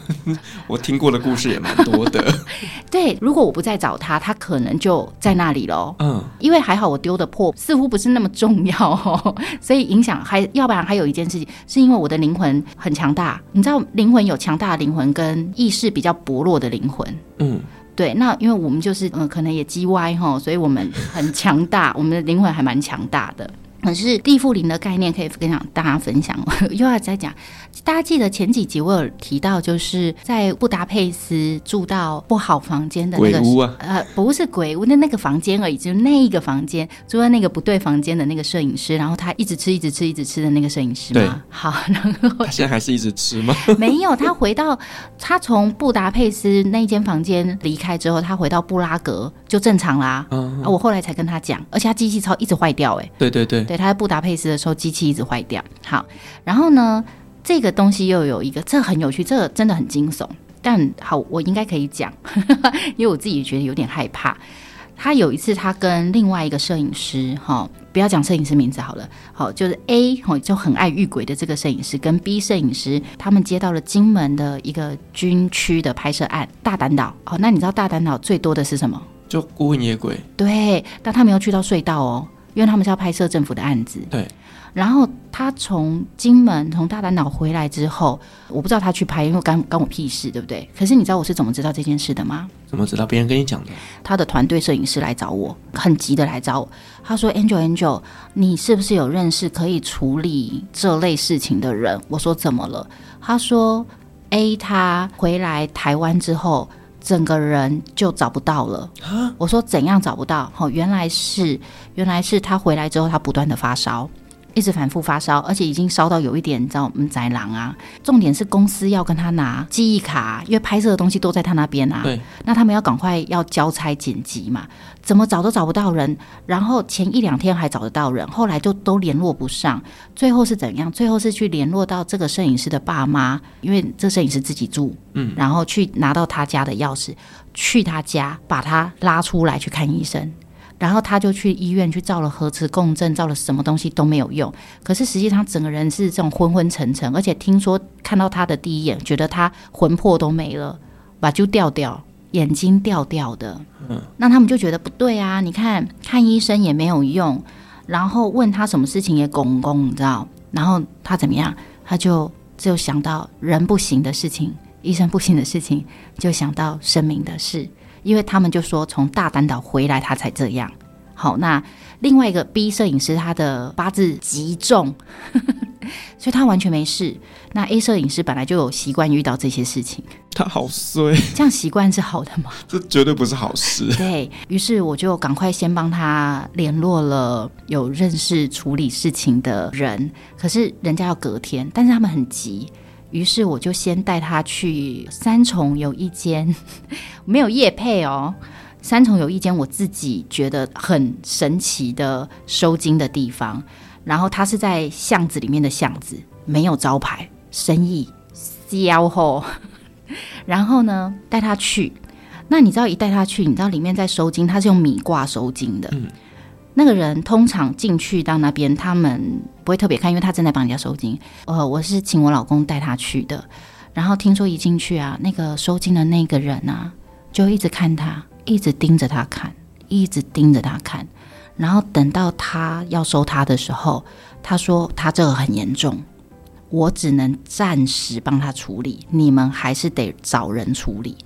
我听过的故事也蛮多的。对，如果我不再找他，他可能就在那里喽。嗯，因为还好我丢的破似乎不是那么重要哦，所以影响还要不然还有一件事情，是因为我的灵魂很强大。你知道，灵魂有强大的灵魂跟意识比较薄弱的灵魂。嗯，对，那因为我们就是嗯、呃，可能也叽歪哈，所以我们很强大，我们的灵魂还蛮强大的。可是地缚灵的概念可以跟大家分享，又要再讲。大家记得前几集我有提到，就是在布达佩斯住到不好房间的那个鬼屋啊，呃，不是鬼屋，那那个房间而已，就是那一个房间住在那个不对房间的那个摄影师，然后他一直吃，一直吃，一直吃的那个摄影师吗？对，好，然后他现在还是一直吃吗？没有，他回到他从布达佩斯那间房间离开之后，他回到布拉格就正常啦。嗯，啊，我后来才跟他讲，而且他机器超一直坏掉，哎，对对对，对，他在布达佩斯的时候机器一直坏掉。好，然后呢？这个东西又有一个，这很有趣，这个真的很惊悚。但好，我应该可以讲，因为我自己觉得有点害怕。他有一次，他跟另外一个摄影师，哈，不要讲摄影师名字好了，好，就是 A，就很爱遇鬼的这个摄影师，跟 B 摄影师，他们接到了金门的一个军区的拍摄案，大胆岛。哦，那你知道大胆岛最多的是什么？就孤魂野鬼。对，但他没有去到隧道哦，因为他们是要拍摄政府的案子。对。然后他从金门从大胆岛回来之后，我不知道他去拍，因为干干我屁事，对不对？可是你知道我是怎么知道这件事的吗？怎么知道？别人跟你讲的。他的团队摄影师来找我，很急的来找我。他说：“Angel Angel，你是不是有认识可以处理这类事情的人？”我说：“怎么了？”他说：“A 他回来台湾之后，整个人就找不到了。”我说：“怎样找不到？”哦，原来是原来是他回来之后，他不断的发烧。一直反复发烧，而且已经烧到有一点，你知道，我们，宅狼啊。重点是公司要跟他拿记忆卡，因为拍摄的东西都在他那边啊。对。那他们要赶快要交差剪辑嘛，怎么找都找不到人。然后前一两天还找得到人，后来就都联络不上。最后是怎样？最后是去联络到这个摄影师的爸妈，因为这摄影师自己住，嗯，然后去拿到他家的钥匙，去他家把他拉出来去看医生。然后他就去医院去照了核磁共振，照了什么东西都没有用。可是实际上整个人是这种昏昏沉沉，而且听说看到他的第一眼，觉得他魂魄都没了，把就掉掉，眼睛掉掉的。嗯，那他们就觉得不对啊！你看看医生也没有用，然后问他什么事情也拱拱，你知道？然后他怎么样？他就只有想到人不行的事情，医生不行的事情，就想到生命的事。因为他们就说从大丹岛回来他才这样。好，那另外一个 B 摄影师他的八字极重，所以他完全没事。那 A 摄影师本来就有习惯遇到这些事情，他好衰。这样习惯是好的吗？这绝对不是好事。对，于是我就赶快先帮他联络了有认识处理事情的人，可是人家要隔天，但是他们很急。于是我就先带他去三重有一间没有业配哦，三重有一间我自己觉得很神奇的收金的地方，然后它是在巷子里面的巷子，没有招牌，生意消后，然后呢带他去，那你知道一带他去，你知道里面在收金，他是用米挂收金的。那个人通常进去到那边，他们不会特别看，因为他正在帮人家收金。呃，我是请我老公带他去的，然后听说一进去啊，那个收金的那个人啊，就一直看他，一直盯着他看，一直盯着他看。然后等到他要收他的时候，他说他这个很严重，我只能暂时帮他处理，你们还是得找人处理。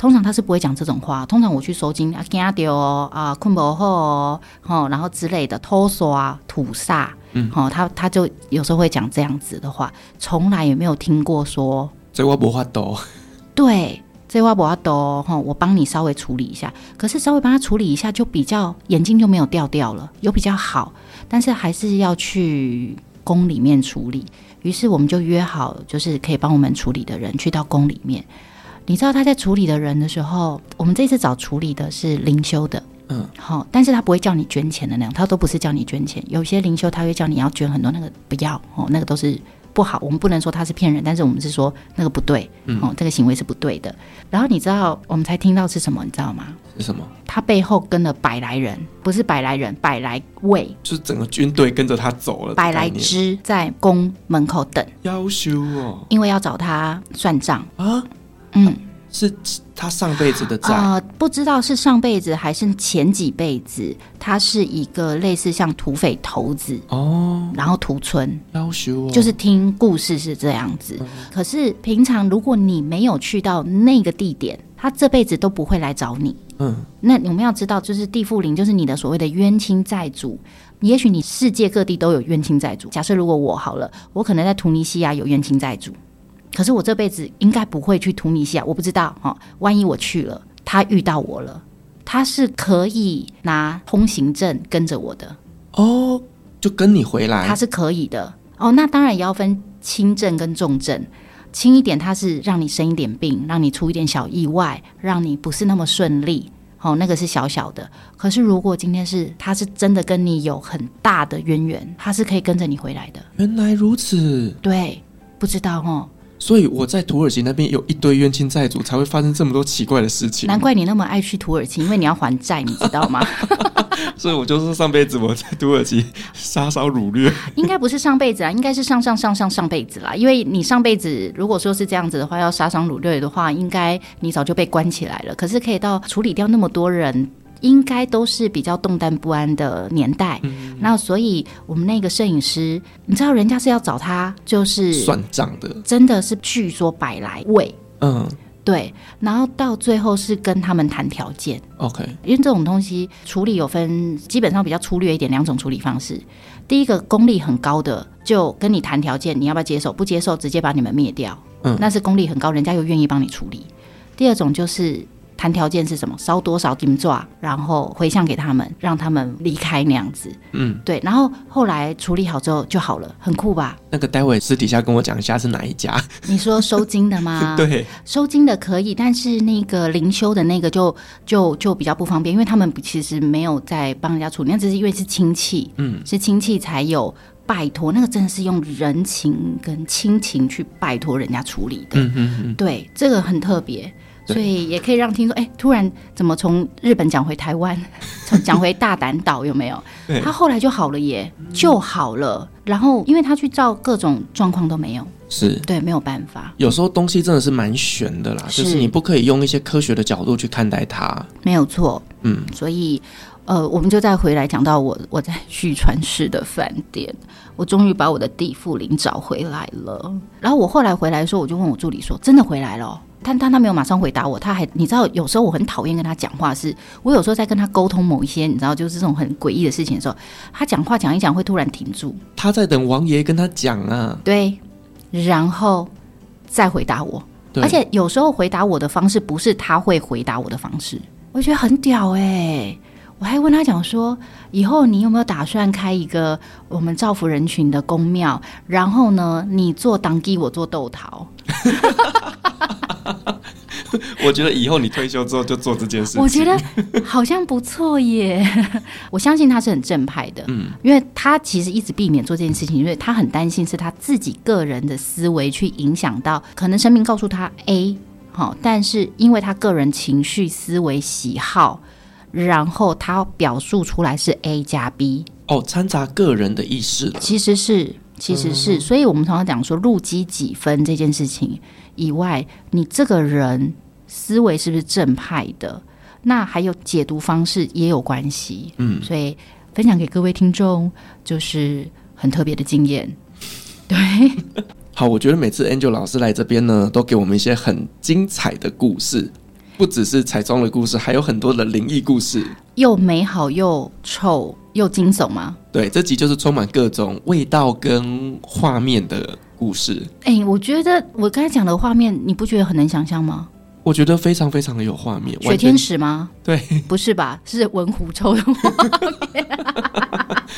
通常他是不会讲这种话。通常我去收金啊，惊掉啊，困不好哦，然后之类的，拖索啊，土煞，嗯，哦，他他就有时候会讲这样子的话，从来也没有听过说这我不法度。对，这我不法度哈，我帮你稍微处理一下。可是稍微帮他处理一下，就比较眼睛就没有掉掉了，有比较好，但是还是要去宫里面处理。于是我们就约好，就是可以帮我们处理的人去到宫里面。你知道他在处理的人的时候，我们这次找处理的是灵修的，嗯，好，但是他不会叫你捐钱的那样，他都不是叫你捐钱。有些灵修他会叫你要捐很多，那个不要哦，那个都是不好。我们不能说他是骗人，但是我们是说那个不对，哦，这个行为是不对的。然后你知道我们才听到是什么？你知道吗？是什么？他背后跟了百来人，不是百来人，百来位，就是整个军队跟着他走了，百来支在宫门口等，要修哦，因为要找他算账啊。嗯，是他上辈子的债啊、呃，不知道是上辈子还是前几辈子。他是一个类似像土匪头子哦，然后屠村，就是听故事是这样子。嗯、可是平常如果你没有去到那个地点，他这辈子都不会来找你。嗯，那我们要知道，就是地缚灵，就是你的所谓的冤亲债主。也许你世界各地都有冤亲债主。假设如果我好了，我可能在突尼西亚有冤亲债主。可是我这辈子应该不会去突尼西亚，我不知道哈。万一我去了，他遇到我了，他是可以拿通行证跟着我的哦，就跟你回来，他是可以的哦。那当然也要分轻症跟重症，轻一点他是让你生一点病，让你出一点小意外，让你不是那么顺利，哦，那个是小小的。可是如果今天是他是真的跟你有很大的渊源，他是可以跟着你回来的。原来如此，对，不知道哦。所以我在土耳其那边有一堆冤亲债主，才会发生这么多奇怪的事情。难怪你那么爱去土耳其，因为你要还债，你知道吗？所以我就是上辈子我在土耳其杀烧掳掠。应该不是上辈子啊，应该是上上上上上辈子啦。因为你上辈子如果说是这样子的话，要杀伤掳掠的话，应该你早就被关起来了。可是可以到处理掉那么多人。应该都是比较动荡不安的年代，嗯、那所以我们那个摄影师，你知道人家是要找他，就是算账的，真的是据说百来位，嗯，对，然后到最后是跟他们谈条件，OK，因为这种东西处理有分，基本上比较粗略一点，两种处理方式。第一个功力很高的，就跟你谈条件，你要不要接受？不接受，直接把你们灭掉，嗯，那是功力很高，人家又愿意帮你处理。第二种就是。谈条件是什么，烧多少金爪，然后回向给他们，让他们离开那样子。嗯，对。然后后来处理好之后就好了，很酷吧？那个待会私底下跟我讲一下是哪一家？你说收金的吗？对，收金的可以，但是那个灵修的那个就就就比较不方便，因为他们其实没有在帮人家处理，那只是因为是亲戚，嗯，是亲戚才有。拜托，那个真的是用人情跟亲情去拜托人家处理的。嗯嗯嗯，对，这个很特别，所以也可以让听说，哎，突然怎么从日本讲回台湾，从讲回大胆岛有没有？他后来就好了耶，就好了。然后因为他去照各种状况都没有，是对，没有办法。有时候东西真的是蛮悬的啦，就是你不可以用一些科学的角度去看待它。没有错，嗯，所以。呃，我们就再回来讲到我我在旭川市的饭店，我终于把我的地缚灵找回来了。然后我后来回来的时候，我就问我助理说：“真的回来了？”他他他没有马上回答我，他还你知道，有时候我很讨厌跟他讲话是，是我有时候在跟他沟通某一些你知道，就是这种很诡异的事情的时候，他讲话讲一讲会突然停住，他在等王爷跟他讲啊，对，然后再回答我，对而且有时候回答我的方式不是他会回答我的方式，我觉得很屌哎、欸。我还问他讲说，以后你有没有打算开一个我们造福人群的公庙？然后呢，你做当地，我做豆桃。我觉得以后你退休之后就做这件事情。我觉得好像不错耶。我相信他是很正派的，嗯，因为他其实一直避免做这件事情，因为他很担心是他自己个人的思维去影响到，可能神明告诉他 A 好，但是因为他个人情绪、思维、喜好。然后他表述出来是 A 加 B 哦，掺杂个人的意识了。其实是，其实是，嗯、所以我们常常讲说入机几分这件事情以外，你这个人思维是不是正派的？那还有解读方式也有关系。嗯，所以分享给各位听众就是很特别的经验。对，好，我觉得每次 Angel 老师来这边呢，都给我们一些很精彩的故事。不只是彩妆的故事，还有很多的灵异故事，又美好又臭又惊悚吗？对，这集就是充满各种味道跟画面的故事。哎、欸，我觉得我刚才讲的画面，你不觉得很能想象吗？我觉得非常非常的有画面。雪天使吗？对，不是吧？是闻狐臭的画面。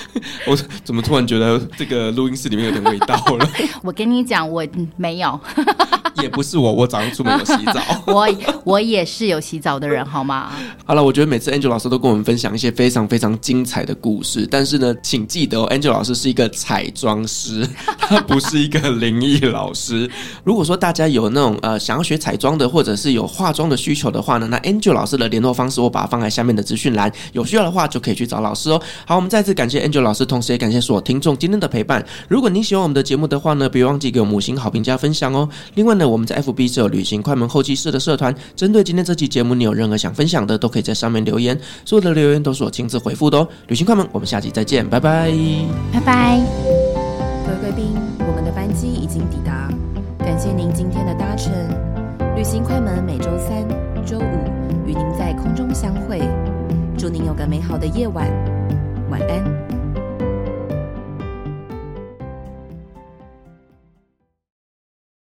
我怎么突然觉得这个录音室里面有点味道了？我跟你讲，我没有。也不是我，我早上出门有洗澡。我我也是有洗澡的人，好吗？好了，我觉得每次 Angel 老师都跟我们分享一些非常非常精彩的故事，但是呢，请记得哦，Angel 老师是一个彩妆师，他不是一个灵异老师。如果说大家有那种呃想要学彩妆的，或者是有化妆的需求的话呢，那 Angel 老师的联络方式我把它放在下面的资讯栏，有需要的话就可以去找老师哦。好，我们再次感 Angel 老师，同时也感谢所有听众今天的陪伴。如果您喜欢我们的节目的话呢，别忘记给我们五星好评加分享哦。另外呢，我们在 FB 是有旅行快门后期室的社团，针对今天这期节目，你有任何想分享的，都可以在上面留言，所有的留言都是我亲自回复的哦。旅行快门，我们下期再见，拜拜，拜拜。各位贵宾，我们的班机已经抵达，感谢您今天的搭乘。旅行快门每周三、周五与您在空中相会，祝您有个美好的夜晚，晚安。